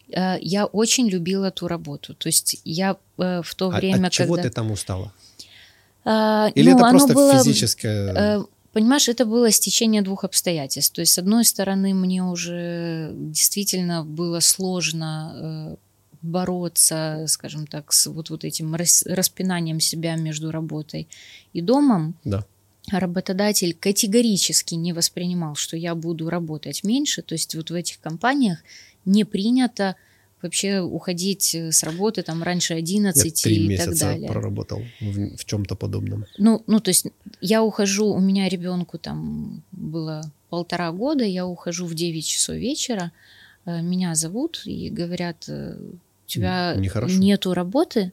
Э, Я очень любила ту работу. То есть я э, в то А время, от чего когда... ты там устала? А, Или ну, это просто было, физическое... Понимаешь, это было стечение двух обстоятельств. То есть, с одной стороны, мне уже действительно было сложно бороться, скажем так, с вот, вот этим рас- распинанием себя между работой и домом. Да. А Работодатель категорически не воспринимал, что я буду работать меньше. То есть вот в этих компаниях не принято вообще уходить э, с работы там раньше Я 11 три и месяца так далее. проработал в, в чем-то подобном. Ну, ну, то есть я ухожу, у меня ребенку там было полтора года, я ухожу в 9 часов вечера, э, меня зовут и говорят, э, у тебя нехорошо. нету работы?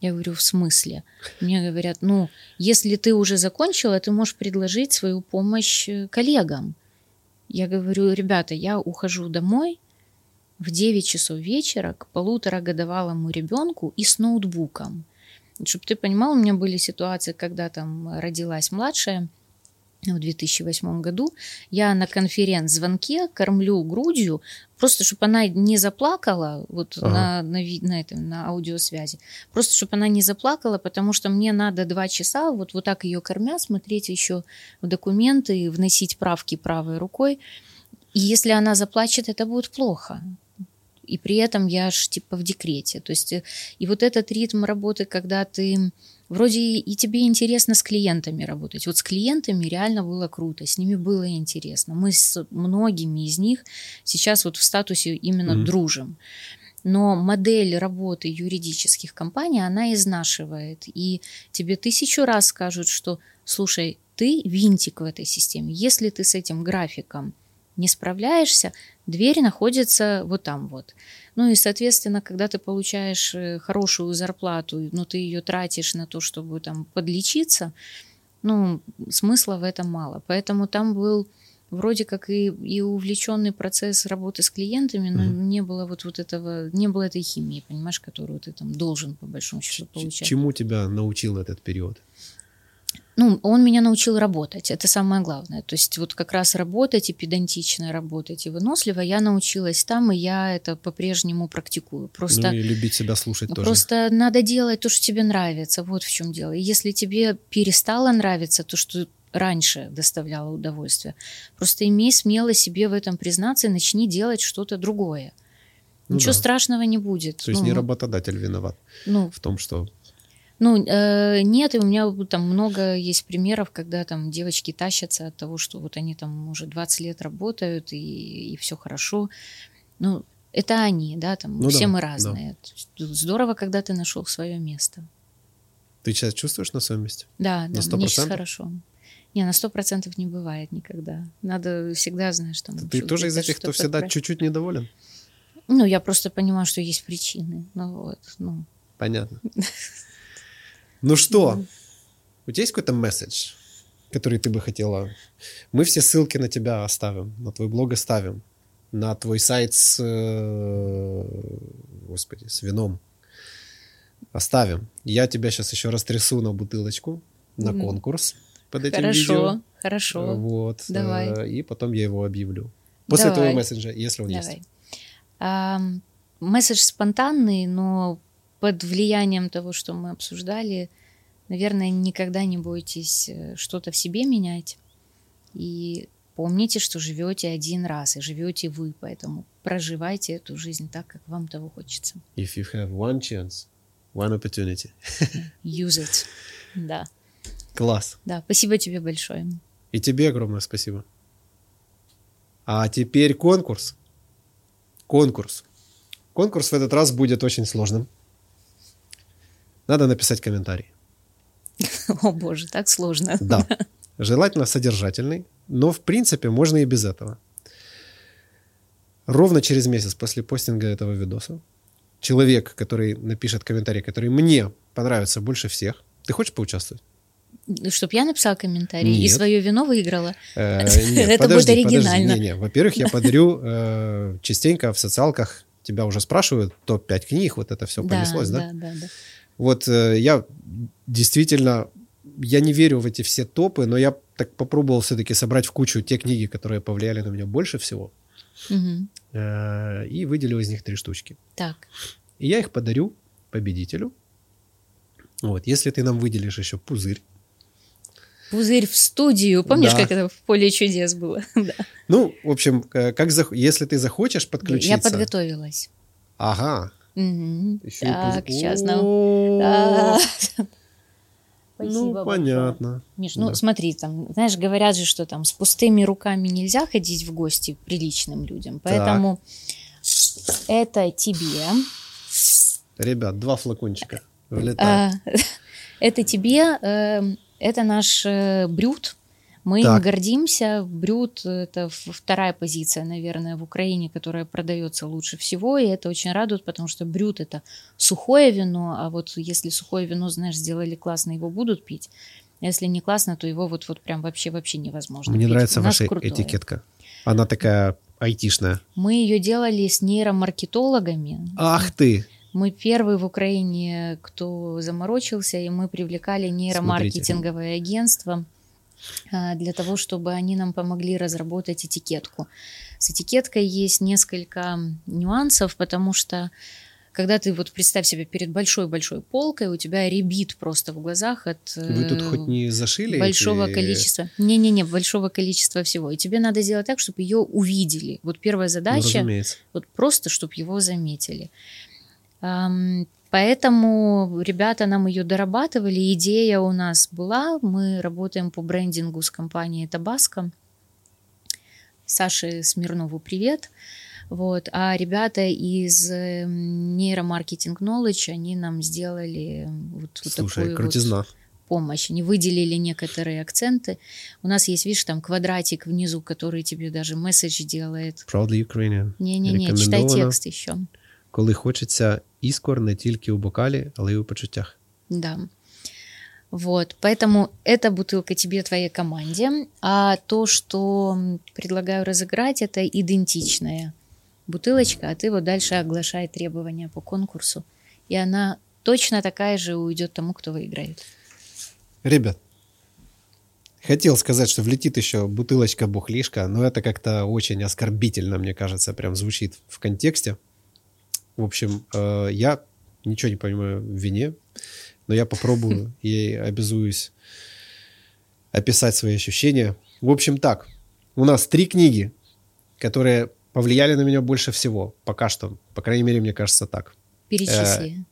Я говорю, в смысле? Мне говорят, ну, если ты уже закончила, ты можешь предложить свою помощь коллегам. Я говорю, ребята, я ухожу домой в 9 часов вечера к полуторагодовалому ребенку и с ноутбуком. Чтобы ты понимал, у меня были ситуации, когда там родилась младшая, в 2008 году я на конференц-звонке кормлю грудью, просто чтобы она не заплакала, вот ага. на, на, на, этом, на аудиосвязи, просто чтобы она не заплакала, потому что мне надо два часа вот, вот так ее кормя, смотреть еще в документы, вносить правки правой рукой. И если она заплачет, это будет плохо. И при этом я ж типа в декрете. То есть э, и вот этот ритм работы, когда ты вроде и тебе интересно с клиентами работать. Вот с клиентами реально было круто, с ними было интересно. Мы с многими из них сейчас вот в статусе именно mm-hmm. дружим. Но модель работы юридических компаний, она изнашивает. И тебе тысячу раз скажут, что, слушай, ты винтик в этой системе. Если ты с этим графиком не справляешься, дверь находится вот там вот. Ну и, соответственно, когда ты получаешь э, хорошую зарплату, но ты ее тратишь на то, чтобы там подлечиться, ну, смысла в этом мало. Поэтому там был вроде как и, и увлеченный процесс работы с клиентами, но mm-hmm. не было вот, вот этого, не было этой химии, понимаешь, которую ты там должен по большому счету получать. Чему тебя научил этот период? Ну, он меня научил работать, это самое главное. То есть вот как раз работать и педантично работать и выносливо я научилась там, и я это по-прежнему практикую. Просто, ну и любить себя слушать просто тоже. Просто надо делать то, что тебе нравится, вот в чем дело. И если тебе перестало нравиться то, что раньше доставляло удовольствие, просто имей смело себе в этом признаться и начни делать что-то другое. Ну Ничего да. страшного не будет. То есть ну, не работодатель виноват ну, в том, что ну, э, нет, и у меня там много есть примеров, когда там девочки тащатся от того, что вот они там уже 20 лет работают, и, и все хорошо. Ну, это они, да, там ну, все да, мы разные. Да. Здорово, когда ты нашел свое место. Ты сейчас чувствуешь на своем месте? Да, на да, мне сейчас хорошо. Не, на сто процентов не бывает никогда. Надо всегда, знаешь, там... Ты тоже из этих, кто всегда чуть-чуть недоволен? Ну, я просто понимаю, что есть причины. Ну, вот, ну. Понятно. Ну что, у тебя есть какой-то месседж, который ты бы хотела? Мы все ссылки на тебя оставим, на твой блог оставим, на твой сайт с, э, господи, с вином оставим. Я тебя сейчас еще раз трясу на бутылочку, на mm. конкурс под этим хорошо, видео. Хорошо, хорошо. Вот. Давай. Э, и потом я его объявлю. После Давай. этого месседжа, если он Давай. есть. А, месседж спонтанный, но под влиянием того, что мы обсуждали, наверное, никогда не бойтесь э, что-то в себе менять. И помните, что живете один раз, и живете вы, поэтому проживайте эту жизнь так, как вам того хочется. If you have one chance, one opportunity. Use it. Да. Класс. Да, спасибо тебе большое. И тебе огромное спасибо. А теперь конкурс. Конкурс. Конкурс в этот раз будет очень сложным. Надо написать комментарий. О боже, так сложно. Да. Желательно содержательный, но в принципе можно и без этого. Ровно через месяц после постинга этого видоса человек, который напишет комментарий, который мне понравится больше всех, ты хочешь поучаствовать? Чтоб я написала комментарий нет. и свое вино выиграла. Э, Это будет оригинально. Не, не. Во-первых, я подарю э, частенько в социалках тебя уже спрашивают топ-5 книг, вот это все понеслось, да? Да, да, да. Вот э, я действительно, я не верю в эти все топы, но я так попробовал все-таки собрать в кучу те книги, которые повлияли на меня больше всего. Угу. И выделил из них три штучки. Так. И я их подарю победителю. Вот, если ты нам выделишь еще пузырь. Пузырь в студию. Помнишь, да. как это в поле чудес было? да. Ну, в общем, как зах... если ты захочешь подключиться. Я подготовилась. Ага. Угу. Так, сейчас нам. Спасибо ну, понятно. Миш, ну да. смотри, там, знаешь, говорят же, что там с пустыми руками нельзя ходить в гости приличным людям. Поэтому так. это тебе. Ребят, два флакончика влетают. А, это тебе, э, это наш э, брют мы так. им гордимся. Брют – это вторая позиция, наверное, в Украине, которая продается лучше всего, и это очень радует, потому что брют – это сухое вино, а вот если сухое вино, знаешь, сделали классно, его будут пить. А если не классно, то его вот, вот прям вообще-вообще невозможно Мне пить. нравится ваша крутое. этикетка. Она такая айтишная. Мы ее делали с нейромаркетологами. Ах ты! Мы первые в Украине, кто заморочился, и мы привлекали нейромаркетинговое Смотрите. агентство для того, чтобы они нам помогли разработать этикетку. С этикеткой есть несколько нюансов, потому что когда ты вот представь себе перед большой-большой полкой, у тебя ребит просто в глазах от Вы тут хоть не зашили большого эти... количества. Не-не-не, большого количества всего. И тебе надо сделать так, чтобы ее увидели. Вот первая задача, ну, вот просто, чтобы его заметили. Поэтому ребята нам ее дорабатывали. Идея у нас была. Мы работаем по брендингу с компанией Табаско. Саше Смирнову привет. Вот. А ребята из эм, нейромаркетинг Knowledge, они нам сделали вот, Слушай, вот такую крутизна. Вот помощь. Они выделили некоторые акценты. У нас есть, видишь, там квадратик внизу, который тебе даже месседж делает. Proudly Ukrainian. Не-не-не, читай текст еще. Коли хочеться іскор не тільки у бокалі, але й у почуттях. Да. Вот, поэтому эта бутылка тебе, твоей команде, а то, что предлагаю разыграть, это идентичная бутылочка, а ты вот дальше оглашай требования по конкурсу, и она точно такая же уйдет тому, кто выиграет. Ребят, хотел сказать, что влетит еще бутылочка бухлишка, но это как-то очень оскорбительно, мне кажется, прям звучит в контексте. В общем, э, я ничего не понимаю в вине, но я попробую и обязуюсь описать свои ощущения. В общем, так, у нас три книги, которые повлияли на меня больше всего. Пока что. По крайней мере, мне кажется так. Перечисли. Э,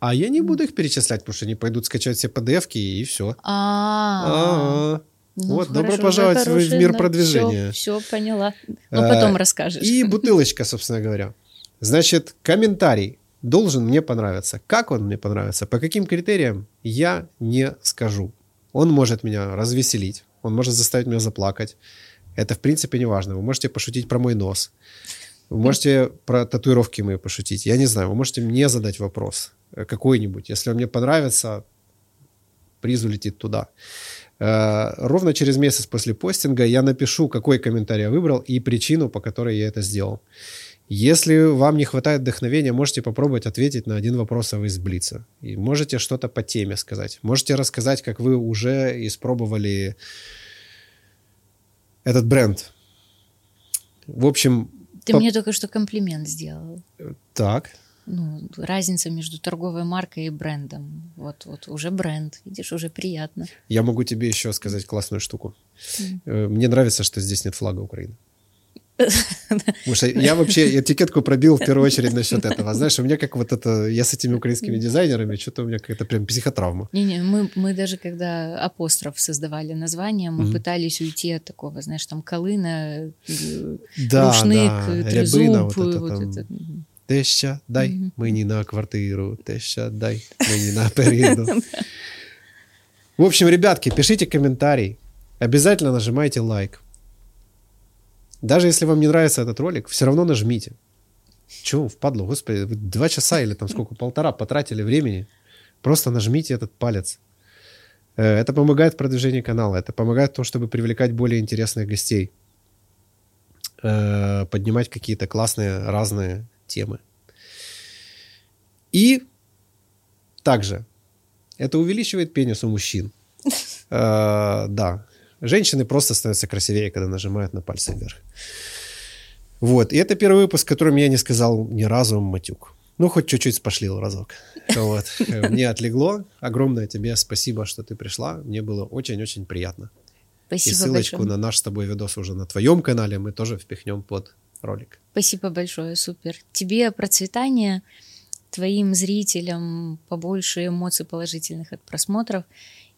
а я не буду их перечислять, потому что они пойдут скачать все PDF-ки и все. А, ну, вот, добро пожаловать в мир продвижения. Все, поняла. Ну, потом расскажешь. И бутылочка, собственно говоря. Значит, комментарий должен мне понравиться. Как он мне понравится, по каким критериям, я не скажу. Он может меня развеселить, он может заставить меня заплакать. Это, в принципе, не важно. Вы можете пошутить про мой нос. Вы можете про татуировки мои пошутить. Я не знаю, вы можете мне задать вопрос э, какой-нибудь. Если он мне понравится, приз улетит туда. Э, ровно через месяц после постинга я напишу, какой комментарий я выбрал и причину, по которой я это сделал. Если вам не хватает вдохновения, можете попробовать ответить на один вопрос из Блица. И можете что-то по теме сказать. Можете рассказать, как вы уже испробовали этот бренд. В общем... Ты по... мне только что комплимент сделал. Так. Ну, разница между торговой маркой и брендом. Вот, вот уже бренд, видишь, уже приятно. Я могу тебе еще сказать классную штуку. Mm. Мне нравится, что здесь нет флага Украины. Потому что я вообще этикетку пробил в первую очередь насчет этого. Знаешь, у меня как вот это... Я с этими украинскими дизайнерами, что-то у меня какая-то прям психотравма. Не-не, мы, мы даже когда апостроф создавали название, мы mm-hmm. пытались уйти от такого, знаешь, там Колына, э, да, Рушник, да. Трезуб. Вот это, вот там... это. Теща, дай mm-hmm. мені на квартиру, теща, дай мені на переду. В общем, ребятки, пишите комментарий. Обязательно нажимайте лайк. Даже если вам не нравится этот ролик, все равно нажмите. Чего впадло? Господи, вы два часа или там сколько, полтора потратили времени. Просто нажмите этот палец. Э, это помогает в продвижении канала. Это помогает в том, чтобы привлекать более интересных гостей. Э, поднимать какие-то классные разные темы. И также это увеличивает пенис у мужчин. Э, да, Женщины просто становятся красивее, когда нажимают на пальцы вверх. Вот. И это первый выпуск, в котором я не сказал ни разу матюк. Ну, хоть чуть-чуть спошлил разок. Вот. Мне отлегло. Огромное тебе спасибо, что ты пришла. Мне было очень-очень приятно. Спасибо И ссылочку большое. на наш с тобой видос уже на твоем канале мы тоже впихнем под ролик. Спасибо большое, супер. Тебе процветания, твоим зрителям побольше эмоций положительных от просмотров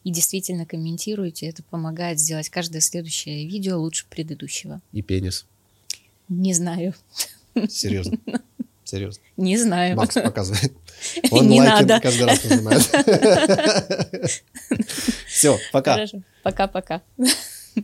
и действительно комментируйте. Это помогает сделать каждое следующее видео лучше предыдущего. И пенис. Не знаю. Серьезно. Серьезно. Не знаю. Макс показывает. Он Не надо. каждый раз нажимает. Все, пока. Пока-пока.